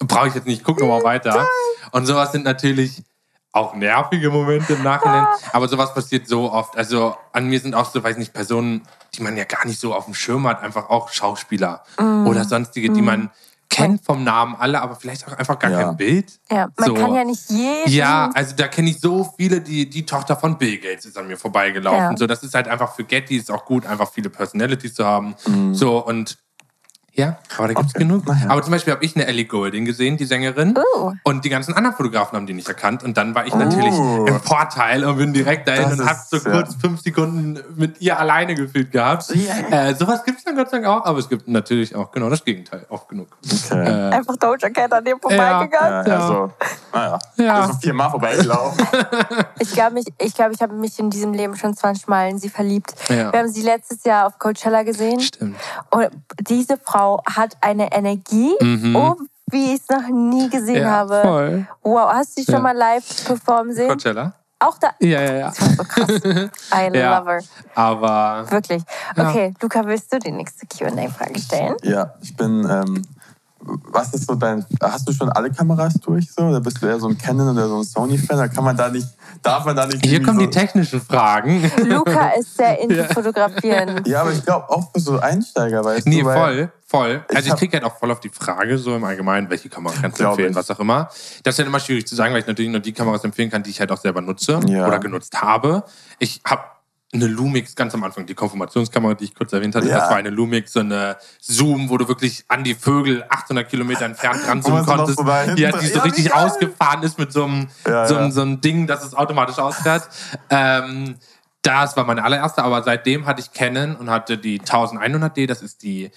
brauche ich jetzt nicht, guck nochmal weiter. Und sowas sind natürlich auch nervige Momente im Nachhinein. Aber sowas passiert so oft. Also an mir sind auch so, weiß nicht, Personen, die man ja gar nicht so auf dem Schirm hat, einfach auch Schauspieler oder sonstige, die man kennt vom Namen alle, aber vielleicht auch einfach gar Ja. kein Bild. Ja, man So. kann ja nicht jeden. Ja, also da kenne ich so viele, die, die Tochter von Bill Gates ist an mir vorbeigelaufen. Ja. So, das ist halt einfach für Getty ist auch gut, einfach viele Personalities zu haben. Mhm. So und ja, aber da gibt es Okay. genug. Ja. Aber zum Beispiel habe ich eine Ellie Goulding gesehen, die Sängerin. Oh. Und die ganzen anderen Fotografen haben die nicht erkannt. Und dann war ich natürlich Oh. im Vorteil und bin direkt dahin Das und habe so ja. kurz fünf Sekunden mit ihr alleine gefühlt gehabt. Äh, sowas gibt es dann Gott sei Dank auch. Aber es gibt natürlich auch genau das Gegenteil, auch genug. Okay. Äh, Einfach Doja Cat an dir vorbeigegangen. ja, also, naja, Ja. also viermal vorbeigelaufen. Ich glaube, ich, ich, glaub, ich habe mich in diesem Leben schon 20 Mal in sie verliebt. Ja. Wir haben sie letztes Jahr auf Coachella gesehen. Stimmt. Und diese Frau hat eine Energie, oh, wie ich es noch nie gesehen Mhm. Ja, habe. voll. Wow, hast du sie schon Ja. mal live performen sehen? Coachella? Auch da. Ja, ja, ja. Das war so krass. I Ja. love her. Aber Wirklich. Ja. Okay, Luca, willst du die nächste QA-Frage stellen? Ja, ich bin, ähm, was ist so dein, hast du schon alle Kameras durch so? Oder bist du eher so ein Canon oder so ein Sony-Fan? Da kann man da nicht, darf man da nicht. Hier kommen so die technischen Fragen. Luca ist sehr into Fotografieren. Ja, aber ich glaube auch für so Einsteiger, weißt Nee, du? weil- voll, voll. Ich Also ich kriege halt auch voll auf die Frage, so im Allgemeinen, welche Kamera kannst du empfehlen, ich. was auch immer. Das ist halt immer schwierig zu sagen, weil ich natürlich nur die Kameras empfehlen kann, die ich halt auch selber nutze Ja. oder genutzt habe. Ich habe eine Lumix ganz am Anfang, die Konfirmationskamera, die ich kurz erwähnt hatte, Ja. das war eine Lumix, so eine Zoom, wo du wirklich an die Vögel 800 Kilometer entfernt dran Wo zoomen man so noch konntest. so ja, dran- die so Ja, richtig ausgefahren ist mit so einem, Ja, so, einem so einem Ding, dass es automatisch ausfährt. Ähm, das war meine allererste, aber seitdem hatte ich Canon und hatte die 1100D, das ist die,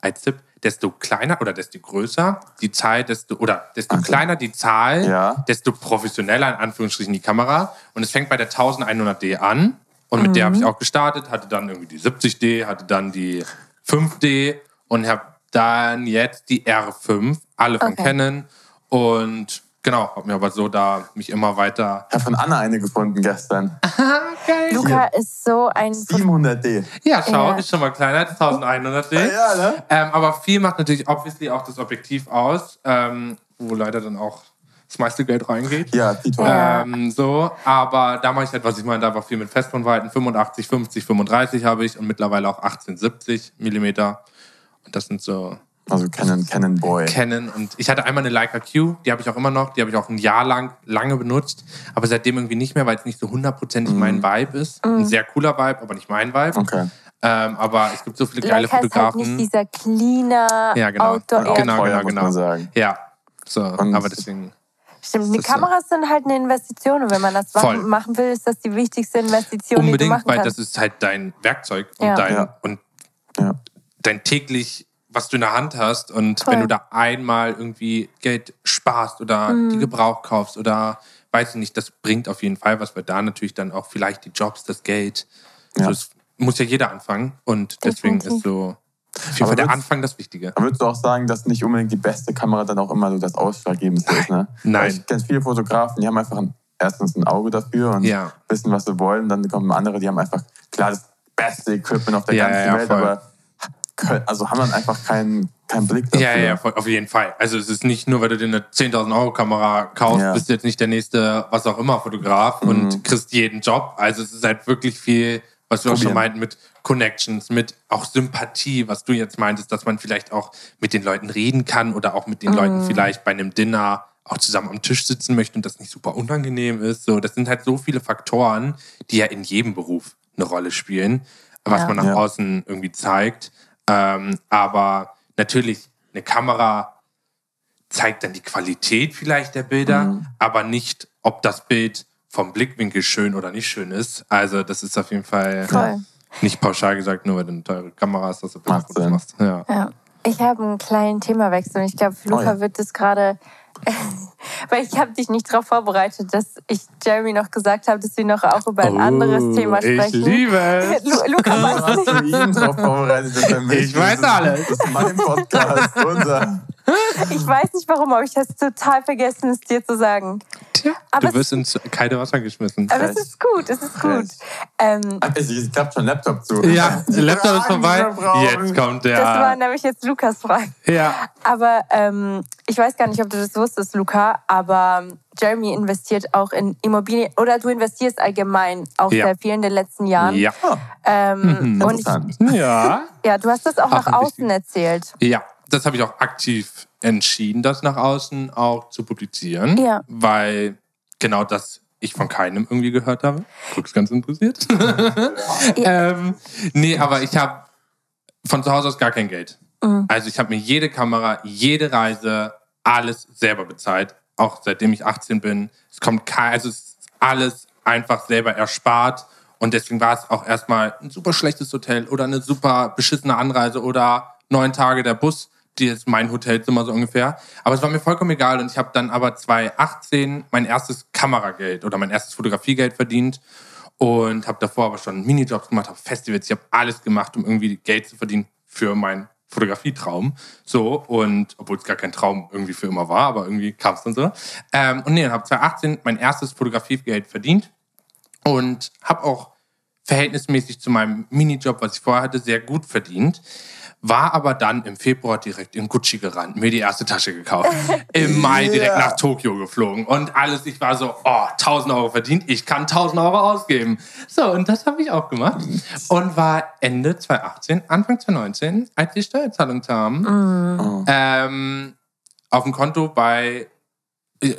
als Tipp, desto kleiner oder desto größer die Zahl, desto, oder desto kleiner die Zahl, desto professioneller in Anführungsstrichen die Kamera. Und es fängt bei der 1100D an. Und mit der habe ich auch gestartet, hatte dann irgendwie die 70D, hatte dann die 5D und habe dann jetzt die R5, alle von Okay. Canon. Und genau, habe mir aber so da mich immer weiter. Ich habe von Anna eine gefunden gestern. Luca ist so ein. 700D. Ja, schau, Ja. ist schon mal kleiner als 1100D. Ja, ne? Ähm, aber viel macht natürlich obviously auch das Objektiv aus, ähm, wo leider dann auch das meiste Geld reingeht. Ja, Tito. Ähm, so, aber da mache ich halt, was ich meine, da war viel mit Festbrennweiten. 85, 50, 35 habe ich und mittlerweile auch 18, 70 Millimeter. Und das sind so Also Canon, Canon Boy. Canon. Und ich hatte einmal eine Leica Q, die habe ich auch immer noch, die habe ich auch ein Jahr lang lange benutzt, aber seitdem irgendwie nicht mehr, weil es nicht so hundertprozentig mein Vibe ist. Ein sehr cooler Vibe, aber nicht mein Vibe. Okay. Ähm, aber es gibt so viele geile Leica ist halt Fotografen. nicht dieser cleaner Ja, genau. Outdoor Genau, genau, muss genau. man sagen. Ja, so, Und- aber deswegen. Stimmt, die Das ist so. Kameras sind halt eine Investition und wenn man das Voll. machen, will, ist das die wichtigste Investition, die du Unbedingt, machen weil kannst. das ist halt dein Werkzeug und, Ja. dein, Ja. und Ja. dein täglich, was du in der Hand hast. Und Voll. wenn du da einmal irgendwie Geld sparst oder Mhm. die Gebrauch kaufst oder weiß ich nicht, das bringt auf jeden Fall was, weil da natürlich dann auch vielleicht die Jobs, das Geld, Ja. so, das muss ja jeder anfangen. Und deswegen Definitiv. ist so auf Aber der würdest- Anfang das Wichtige. Aber würdest du auch sagen, dass nicht unbedingt die beste Kamera dann auch immer so das Ausschlaggebendste ist? Ne? Nein. Ich kenne viele Fotografen, die haben einfach ein, erstens ein Auge dafür und Ja. wissen, was sie wollen. Dann kommen andere, die haben einfach, klar, das beste Equipment auf der Ja, ganzen ja, Welt, voll. aber also haben dann einfach keinen, keinen Blick dafür. Ja, ja, voll- auf jeden Fall. Also es ist nicht nur, weil du dir eine 10.000 Euro Kamera kaufst, Ja. Mhm. bist du jetzt nicht der nächste, was auch immer, Fotograf und kriegst jeden Job. Also es ist halt wirklich viel, was wir auch schon Probieren. meinten, mit Connections, mit auch Sympathie, was du jetzt meintest, dass man vielleicht auch mit den Leuten reden kann oder auch mit den Leuten vielleicht bei einem Dinner auch zusammen am Tisch sitzen möchte und das nicht super unangenehm ist. So, das sind halt so viele Faktoren, die ja in jedem Beruf eine Rolle spielen, was Ja. man nach Ja. außen irgendwie zeigt. Ähm, aber natürlich, eine Kamera zeigt dann die Qualität vielleicht der Bilder, Mhm. aber nicht, ob das Bild vom Blickwinkel schön oder nicht schön ist. Also das ist auf jeden Fall Voll. Nicht pauschal gesagt, nur weil du eine teure Kamera hast, dass du Macht Bilderfotos Sinn. machst. Ja. Ja. Ich habe einen kleinen Themawechsel und ich glaube, Luca Oh ja. wird das gerade, weil ich habe dich nicht darauf vorbereitet, dass ich Jeremy noch gesagt habe, dass wir noch auch über ein anderes Thema Oh, Ich sprechen. liebe es. Lu Luca Du weiß hast nicht. für ihn drauf vorbereitet. dass er mich- Ich weiß das ist, alles. Das ist mein Podcast, unser. Ich weiß nicht warum, aber ich habe es total vergessen, es dir zu sagen. Tja, Aber du wirst ins kalte Wasser geschmissen. Aber es ist gut, es ist gut. Ähm, Es es klappt schon Laptop zu. Ja, der Laptop ist Fragen, vorbei. Jetzt kommt der. das war nämlich jetzt Lukas Frage. ja. Aber ähm, ich weiß gar nicht, ob du das wusstest, Luca, aber Jeremy investiert auch in Immobilien oder du investierst allgemein auch Ja. sehr viel in den letzten Jahren. Ja. Ähm, und ich. Ja. ja, du hast das auch nach Ach, außen erzählt. Ja, das habe ich auch aktiv entschieden, das nach außen auch zu publizieren. Ja. Weil genau das ich von keinem irgendwie gehört habe. Guck's ganz interessiert. ähm, nee, aber ich habe von zu Hause aus gar kein Geld. Also ich habe mir jede Kamera, jede Reise, alles selber bezahlt. Auch seitdem ich 18 bin. Es kommt kein, also es ist alles einfach selber erspart. Und deswegen war es auch erstmal ein super schlechtes Hotel oder eine super beschissene Anreise oder neun Tage der Bus, die ist mein Hotelzimmer so ungefähr. Aber es war mir vollkommen egal und ich habe dann aber 2018 mein erstes Kamerageld oder mein erstes Fotografiegeld verdient und habe davor aber schon Minijobs gemacht, habe Festivals, ich habe alles gemacht, um irgendwie Geld zu verdienen für meinen Fotografietraum. So, und obwohl es gar kein Traum irgendwie für immer war, aber irgendwie kam es dann so. Ähm, und nee, dann habe 2018 mein erstes Fotografiegeld verdient und habe auch verhältnismäßig zu meinem Minijob, was ich vorher hatte, sehr gut verdient. War aber dann im Februar direkt in Gucci gerannt, mir die erste Tasche gekauft. Im Mai direkt nach Tokio geflogen und alles. Ich war so, oh, 1000 Euro verdient, ich kann 1000 Euro ausgeben. So, und das habe ich auch gemacht. Und war Ende 2018, Anfang 2019, als die Steuerzahlung kam, Mhm. ähm, auf dem Konto bei,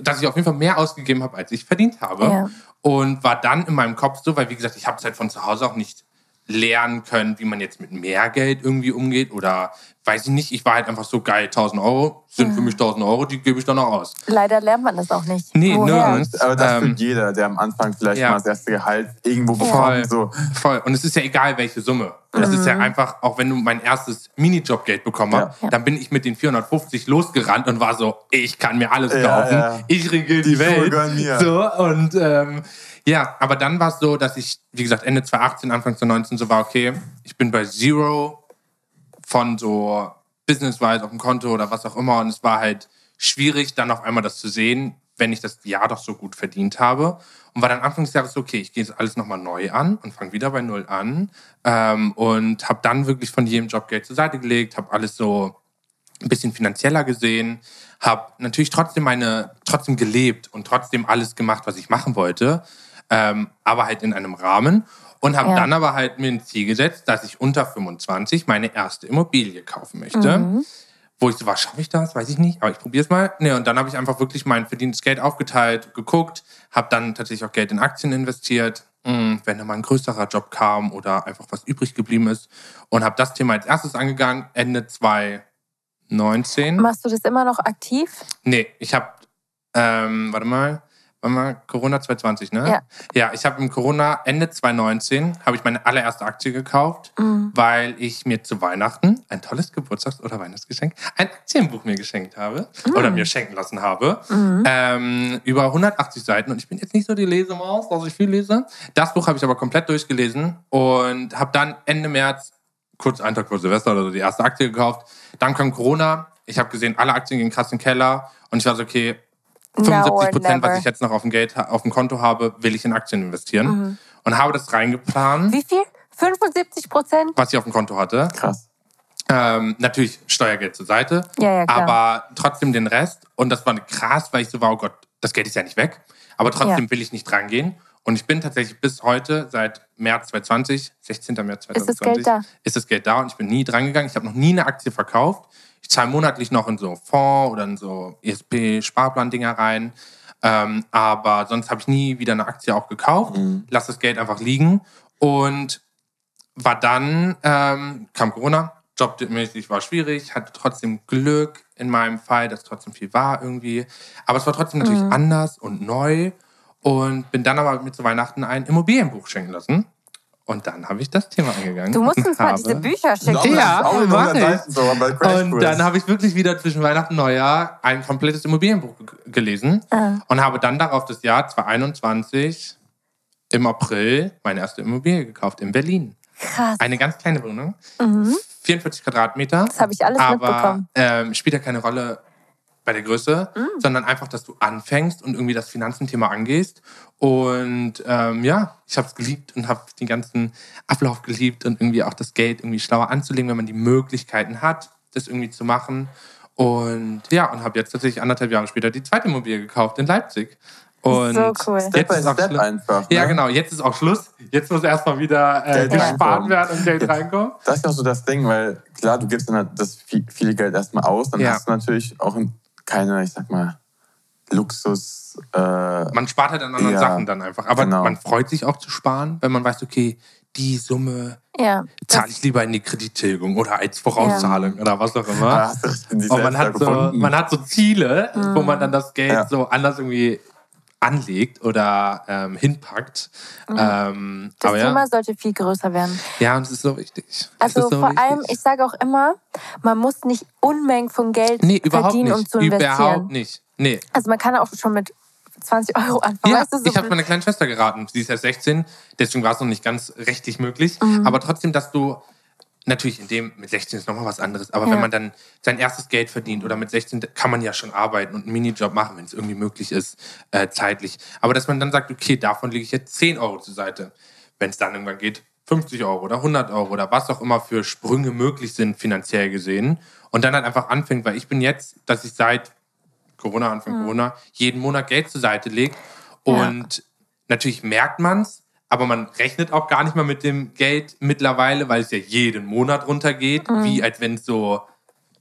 dass ich auf jeden Fall mehr ausgegeben habe, als ich verdient habe. Ja. Und war dann in meinem Kopf so, weil wie gesagt, ich habe es halt von zu Hause auch nicht lernen können, wie man jetzt mit mehr Geld irgendwie umgeht oder weiß ich nicht, ich war halt einfach so geil, 1000 Euro sind für mich 1000 Euro, die gebe ich dann auch aus. Leider lernt man das auch nicht. Nee, Woher? nirgends. Aber das Ähm, fühlt jeder, der am Anfang vielleicht ja. mal das erste Gehalt irgendwo Voll. bekommt. So. Voll. Und es ist ja egal, welche Summe. Das ist ja einfach, auch wenn du mein erstes Minijobgeld bekommen hast, Ja. dann bin ich mit den 450 losgerannt und war so, ich kann mir alles Ja, kaufen. ja. Ich regel die, Die Welt. So, und ähm, ja, aber dann war es so, dass ich, wie gesagt, Ende 2018, Anfang 2019 so war, okay, ich bin bei Zero von so businesswise auf dem Konto oder was auch immer. Und es war halt schwierig, dann auf einmal das zu sehen, wenn ich das Jahr doch so gut verdient habe. Und war dann Anfang des Jahres so, okay, ich gehe jetzt alles nochmal neu an und fange wieder bei Null an. Ähm, und habe dann wirklich von jedem Job Geld zur Seite gelegt, habe alles so ein bisschen finanzieller gesehen, habe natürlich trotzdem meine, trotzdem gelebt und trotzdem alles gemacht, was ich machen wollte, ähm, aber halt in einem Rahmen und habe Ja. dann aber halt mir ein Ziel gesetzt, dass ich unter 25 meine erste Immobilie kaufen möchte. Wo ich so war, schaffe ich das? Weiß ich nicht, aber ich probiere es mal. Nee, und dann habe ich einfach wirklich mein verdientes Geld aufgeteilt, geguckt, habe dann tatsächlich auch Geld in Aktien investiert, mh, wenn da mal ein größerer Job kam oder einfach was übrig geblieben ist. Und habe das Thema als erstes angegangen, Ende 2019. Machst du das immer noch aktiv? Nee, ich habe, ähm, warte mal, mal, Corona 2020, ne? Ja. Ja, ich habe im Corona Ende 2019 habe ich meine allererste Aktie gekauft, Mhm. weil ich mir zu Weihnachten ein tolles Geburtstags- oder Weihnachtsgeschenk, ein Aktienbuch mir geschenkt habe Mhm. oder mir schenken lassen habe. Ähm, über 180 Seiten und ich bin jetzt nicht so die Lesemaus, dass ich viel lese. Das Buch habe ich aber komplett durchgelesen und habe dann Ende März kurz einen Tag vor Silvester oder so die erste Aktie gekauft. Dann kam Corona. Ich habe gesehen, alle Aktien gehen krass in den Keller. Und ich war so, okay, 75 or Prozent, was ich jetzt noch auf dem, Geld, auf dem Konto habe, will ich in Aktien investieren. Mhm. Und habe das reingeplant, Wie viel? 75 Prozent? was ich auf dem Konto hatte. Krass. Ähm, natürlich Steuergeld zur Seite, Ja, ja, klar. aber trotzdem den Rest. Und das war krass, weil ich so war, oh Gott, das Geld ist ja nicht weg. Aber trotzdem Ja. will ich nicht rangehen. Und ich bin tatsächlich bis heute, seit März 2020, 16. März Ist das 2020, Geld da? ist das Geld da und ich bin nie drangegangen. Ich habe noch nie eine Aktie verkauft. Ich zahle monatlich noch in so Fonds oder in so ESP-Sparplan-Dinger rein. Ähm, aber sonst habe ich nie wieder eine Aktie auch gekauft. Lass das Geld einfach liegen. Und war dann, ähm, kam Corona, jobmäßig war schwierig, hatte trotzdem Glück in meinem Fall, dass trotzdem viel war irgendwie. Aber es war trotzdem natürlich Mhm. anders und neu. Und bin dann aber mit zu Weihnachten ein Immobilienbuch schenken lassen. Und dann habe ich das Thema angegangen. Du musst uns mal diese Bücher schicken. Ja, 100 ich. Seiten so, Und dann habe ich wirklich wieder zwischen Weihnachten und Neujahr ein komplettes Immobilienbuch gelesen Ah. und habe dann darauf das Jahr 2021 im April meine erste Immobilie gekauft in Berlin. Krass. Eine ganz kleine Wohnung, Mhm. 44 Quadratmeter. Das habe ich alles aber mitbekommen. ähm, spielt ja keine Rolle bei der Größe, Mm. sondern einfach, dass du anfängst und irgendwie das Finanzenthema angehst. Und ähm, ja, ich habe es geliebt und habe den ganzen Ablauf geliebt und irgendwie auch das Geld irgendwie schlauer anzulegen, wenn man die Möglichkeiten hat, das irgendwie zu machen. Und ja, und habe jetzt tatsächlich anderthalb Jahre später die zweite Immobilie gekauft in Leipzig. Und So cool. Step jetzt by ist auch Step Schluss. einfach. Ja, ne? genau. Jetzt ist auch Schluss. Jetzt muss erstmal wieder äh, gespart werden und Geld reinkommen. Das ist ja auch so das Ding, weil klar, du gibst dann halt das vi- viele Geld erstmal aus, dann Ja. hast du natürlich auch keine, ich sag mal, Luxus. Äh, Man spart halt an anderen Ja, Sachen dann einfach. Aber genau. man freut sich auch zu sparen, wenn man weiß, okay, die Summe Ja. zahle ich lieber in die Kredittilgung oder als Vorauszahlung oder was auch immer. die Und man hat, so, man hat so Ziele, wo man dann das Geld Ja. so anders irgendwie anlegt oder ähm, hinpackt. Ähm, Das aber Thema ja. sollte viel größer werden. ja, und es ist so wichtig. Also so vor wichtig. allem, ich sage auch immer, man muss nicht Unmengen von Geld Nee, verdienen, nicht. um zu investieren. Überhaupt nicht. Nee. Also man kann auch schon mit 20 Euro anfangen. Ja, weißt du, so ich habe meiner kleinen Schwester geraten. Sie ist erst 16, deswegen war es noch nicht ganz rechtlich möglich. Aber trotzdem, dass du natürlich in dem mit 16 ist nochmal was anderes. Aber Ja. wenn man dann sein erstes Geld verdient oder mit 16 kann man ja schon arbeiten und einen Minijob machen, wenn es irgendwie möglich ist, äh, zeitlich. Aber dass man dann sagt, okay, davon lege ich jetzt 10 Euro zur Seite. wenn es dann irgendwann geht, 50 Euro oder 100 Euro oder was auch immer für Sprünge möglich sind, finanziell gesehen. Und dann halt einfach anfängt, weil ich bin jetzt, dass ich seit Corona, Anfang Mhm. Corona, jeden Monat Geld zur Seite lege. Und natürlich merkt man es, aber man rechnet auch gar nicht mal mit dem Geld mittlerweile, weil es ja jeden Monat runtergeht, Mhm. wie als wenn es so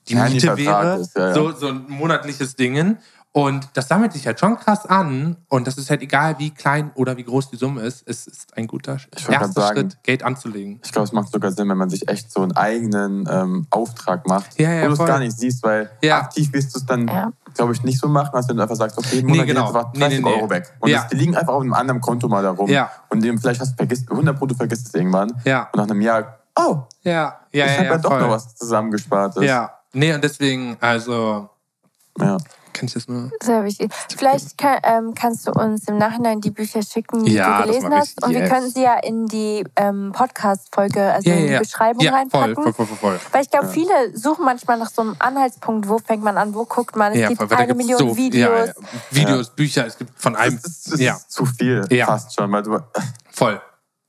die Ja, Miete wäre. ist, ja, ja. So, so ein monatliches Dingen. Und das sammelt sich halt schon krass an. Und das ist halt egal, wie klein oder wie groß die Summe ist. Es ist ein guter erster sagen- Schritt, Geld anzulegen. Ich glaube, es macht sogar Sinn, wenn man sich echt so einen eigenen ähm, Auftrag macht, Ja, ja, wo du es gar nicht siehst, weil Ja. aktiv wirst du es dann, Ja. Glaube ich, nicht so machen, als wenn du einfach sagst, okay, jeden Nee, Monat genau. geht einfach Nee, 30 nee, nee. Euro weg. Und Ja. das, die liegen einfach auf einem anderen Konto mal da rum. Ja. Und dem vielleicht hast du vergisst, 100 Pro, du vergisst es irgendwann. Ja. Und nach einem Jahr, oh, Ja, ja, ich ja, habe ja, ja doch voll. noch was zusammengespart. Ja, nee, und deswegen, also, ja. Kann ich das nur. Sehr wichtig. Vielleicht kann, ähm, kannst du uns im Nachhinein die Bücher schicken, die Ja, du gelesen mach ich. hast. Und wir Yes. können sie ja in die ähm, Podcast-Folge, also Ja, in ja, die ja. Beschreibung ja, voll, reinpacken. voll, voll, voll, voll. Weil ich glaube, viele suchen manchmal nach so einem Anhaltspunkt, wo fängt man an, wo guckt man. Es Ja, gibt voll, eine Million so, Videos. Ja, ja. Videos, Bücher, es gibt von einem. Das ist, das ja, ist zu viel, Ja. fast schon. Weil du, voll.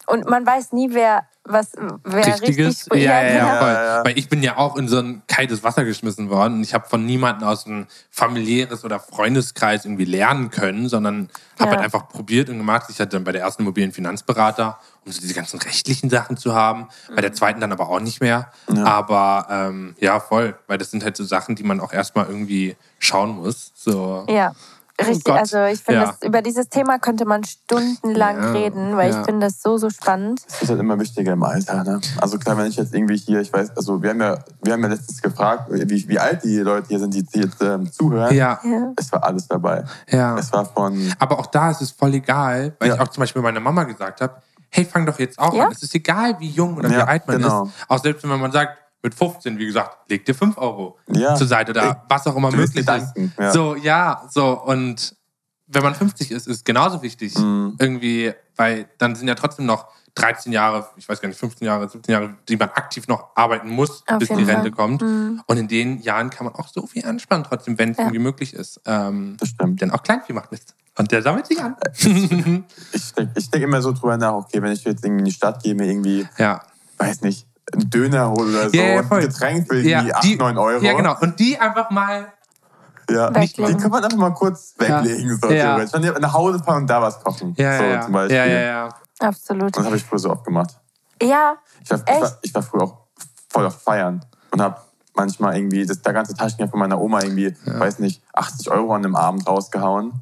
Und man weiß nie, wer was wer Richtiges. richtig ja, ja, ja, genau. voll. Ja, ja. Weil ich bin ja auch in so ein kaltes Wasser geschmissen worden und ich habe von niemandem aus einem familiäres oder Freundeskreis irgendwie lernen können, sondern habe Ja. halt einfach probiert und gemacht. Ich hatte dann bei der ersten Immobilienfinanzberater, um so diese ganzen rechtlichen Sachen zu haben, bei der zweiten dann aber auch nicht mehr. Aber ähm, ja, voll, weil das sind halt so Sachen, die man auch erstmal irgendwie schauen muss. So. Ja. Richtig, Gott. also ich finde, Ja. das- über dieses Thema könnte man stundenlang Ja, reden, weil ja. ich finde das so, so spannend. Das ist halt immer wichtiger im Alter. Ne? Also klar, wenn ich jetzt irgendwie hier, ich weiß, also wir haben ja, wir haben ja letztens gefragt, wie, wie alt die Leute hier sind, die, jetzt ähm, zuhören. Ja, Ja. Es war alles dabei. ja. Es war von, Aber auch da ist es voll egal, weil Ja. ich auch zum Beispiel meiner Mama gesagt habe, hey, fang doch jetzt auch Ja. an. Es ist egal, wie jung oder wie alt man genau. ist. Auch selbst wenn man sagt, mit 15, wie gesagt, leg dir 5 Euro Ja. zur Seite oder was auch immer du möglich ist. ja. So, ja, so. Und wenn man 50 ist, ist genauso wichtig. Mhm. Irgendwie, weil dann sind ja trotzdem noch 13 Jahre, ich weiß gar nicht, 15 Jahre, 17 Jahre, die man aktiv noch arbeiten muss, Auf bis die Rente Fall. Mhm. kommt. Und in den Jahren kann man auch so viel anspannen, trotzdem, wenn es Ja. irgendwie möglich ist. Ähm, das stimmt. denn auch Kleinvieh macht Mist. Und der sammelt sich an. Ich denke denk immer so drüber nach, okay, wenn ich jetzt irgendwie in die Stadt gehe, mir irgendwie, ja. weiß nicht, einen Döner hole oder so, Ja, ja, und voll. ein Getränk für irgendwie 8, die, 9 Euro. Ja, genau. Und die einfach mal. Ja. Die Weglegen. kann man einfach mal kurz weglegen. So, Ja. Dann nach Hause fahren und da was kochen. Ja, so ja, ja. zum Beispiel. ja, ja, ja. Absolut. Das habe ich früher so oft gemacht. Ja, Ich war, ich war, ich war früher auch voll auf Feiern und habe manchmal irgendwie das, der ganze Taschengeld von meiner Oma irgendwie, weiß nicht, 80 Euro an einem Abend rausgehauen.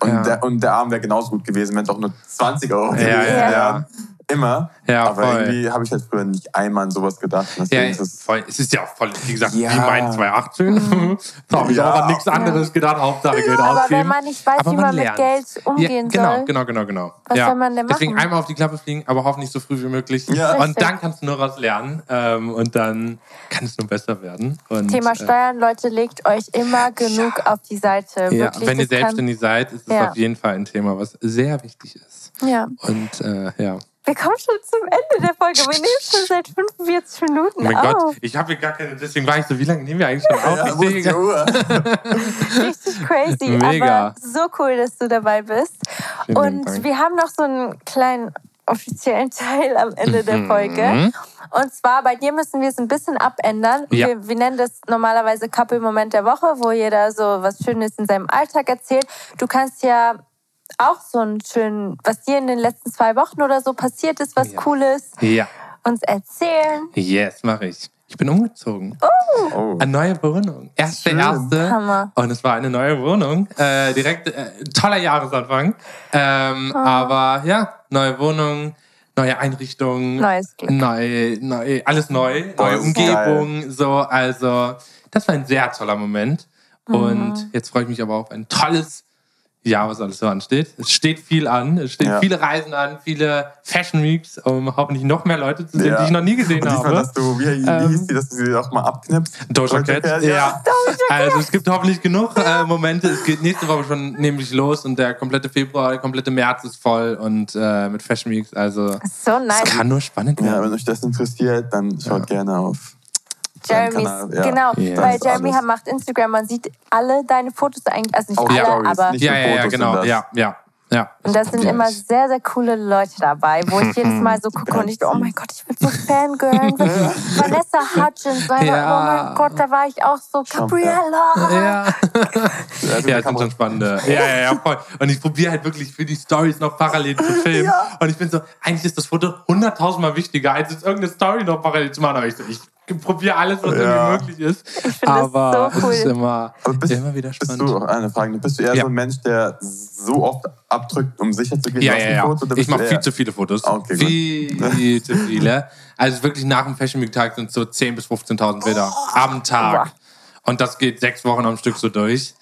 Und, Ja. der, und der Abend wäre genauso gut gewesen, wenn es auch nur 20 Euro Ja, gewesen ja, wären. Ja. Immer. Ja, Aber voll. irgendwie habe ich halt früher nicht einmal an sowas gedacht. Ja, Deswegen ist es voll. Es ist ja auch voll, wie gesagt, Ja. wie mein 2018. da habe ich Ja. auch an nichts anderes gedacht, Hauptsache Geld aber ausgeben. wenn man nicht weiß, Aber wie man man mit lernt. Geld umgehen ja, genau, soll. genau, genau, genau. Was ja. soll man denn Deswegen machen? einmal auf die Klappe fliegen, aber hoffentlich so früh wie möglich. Ja. Und dann kannst du nur was lernen. Ähm, und dann kann es nur besser werden. Und, Thema äh, Steuern, Leute, legt euch immer genug auf die Seite. Ja, Wirklich, wenn ihr selbstständig seid, ist es Ja. auf jeden Fall ein Thema, was sehr wichtig ist. Ja. Und äh, ja. Wir kommen schon zum Ende der Folge. Wir nehmen schon seit 45 Minuten Oh mein auf. Gott, ich habe hier gar keine, deswegen war ich so, wie lange nehmen wir eigentlich schon auf? ja, ich sehe Uhr? Richtig crazy. Mega. Aber so cool, dass du dabei bist. Vielen Und Dank. wir haben noch so einen kleinen offiziellen Teil am Ende der Mhm. Folge. Und zwar bei dir müssen wir es ein bisschen abändern. Ja. Wir, wir nennen das normalerweise Couple-Moment der Woche, wo jeder so was Schönes in seinem Alltag erzählt. Du kannst ja auch so einen schönen, was dir in den letzten zwei Wochen oder so passiert ist, was Ja. Cooles, Ja, uns erzählen. yes, mache ich. Ich bin umgezogen. Oh. Eine neue Wohnung. Erste, Schön. erste. Hammer. Und es war eine neue Wohnung. Äh, direkt äh, toller Jahresanfang. Ähm, Ah. Aber ja, neue Wohnung, neue Einrichtung. Neues Glück. Neu, neu, alles neu, Boah, neue Umgebung, so, also das war ein sehr toller Moment. Mhm. Und jetzt freue ich mich aber auf ein tolles Jahr, was alles so ansteht. Es steht viel an, es stehen Ja. viele Reisen an, viele Fashion Weeks, um hoffentlich noch mehr Leute zu sehen, Ja. die ich noch nie gesehen Und diesmal, habe. dass du, wie, wie Ähm, hieß die, dass du sie auch mal abknippst? Doja Cat, Cat, ja. Also es gibt hoffentlich genug äh, Momente. Es geht nächste Woche schon nämlich los und der komplette Februar, der komplette März ist voll und äh, mit Fashion Weeks. Also So nice. es kann nur spannend Ja, werden. wenn euch das interessiert, dann schaut gerne auf Jeremys. Ja. genau, Ja. weil ist Jeremy alles. macht Instagram, man sieht alle deine Fotos eigentlich, also nicht Auch alle, Stories, aber nicht Ja, ja, ja, genau. Ja, ja. Ja. Und da sind immer sehr, sehr coole Leute dabei, wo ich jedes Mal so gucke und ich so, oh mein Gott, ich bin so Fangirl. Vanessa Hudgens, weil, Ja. oh mein Gott, da war ich auch so, Gabriella. Ja. Also, Ja, das sind schon spannende. Ja, ja, ja, voll. Und ich probiere halt wirklich für die Stories noch parallel zu filmen. Und ich bin so, eigentlich ist das Foto hunderttausendmal wichtiger, als jetzt irgendeine Story noch parallel zu machen. Aber ich so, ich probiere alles, was Ja. irgendwie möglich ist. Aber so cool. es ist immer, bist, immer wieder bist spannend. du, eine Frage, bist du eher Ja. so ein Mensch, der so oft abdrückt, um sicher zu gehen Ja, ja, ja. Foto? Ich bist mache viel zu viele Fotos. Ah, okay, gut. viel zu viele. Also wirklich nach dem Fashion Week Tag sind so 10.000 bis 15.000 Bilder am Tag. Und das geht sechs Wochen am Stück so durch.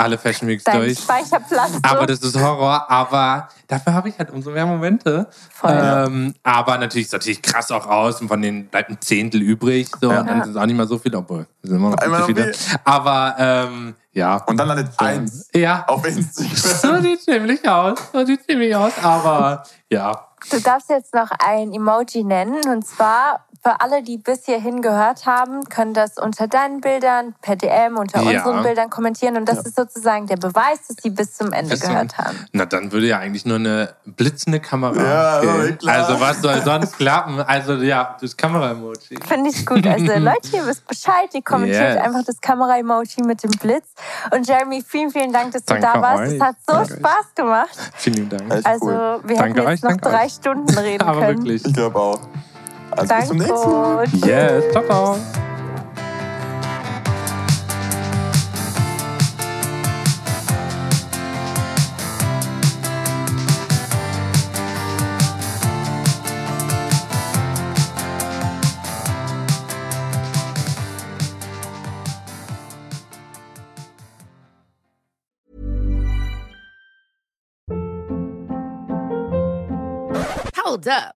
Alle Fashion Weeks Dein durch. Speicherplatz. Aber das ist Horror, aber dafür habe ich halt umso mehr Momente. Voll. Ähm, aber natürlich ist natürlich krass auch aus und von denen bleibt ein Zehntel übrig. So, Ja. Und dann sind es auch nicht mal so viele, obwohl es sind immer noch viel zu viele. Aber ähm, ja. Und dann landet eins Ja. auf Instagram. So sieht ziemlich aus. So sieht ziemlich aus. Aber ja. Du darfst jetzt noch ein Emoji nennen. Und zwar für alle, die bis hierhin gehört haben, können das unter deinen Bildern, per DM, unter Ja. unseren Bildern kommentieren. Und das ist sozusagen der Beweis, dass sie bis zum Ende Bis zum- gehört haben. Na, dann würde ja eigentlich nur eine blitzende Kamera. Ja, klar. Also was soll sonst klappen? Also ja, das Kamera-Emoji. Finde ich gut. Also Leute, ihr wisst Bescheid. Ihr kommentiert Yes. einfach das Kamera-Emoji mit dem Blitz. Und Jeremy, vielen, vielen Dank, dass du Danke da warst. euch. Es hat so Danke Spaß gemacht. Vielen Dank. Also cool. wir Danke hätten euch, jetzt noch danke drei euch. Stunden reden Aber können. wirklich. Ich glaube auch. Also bis zum nächsten Mal. Tschüss. Yes, ciao, ciao. Hold up.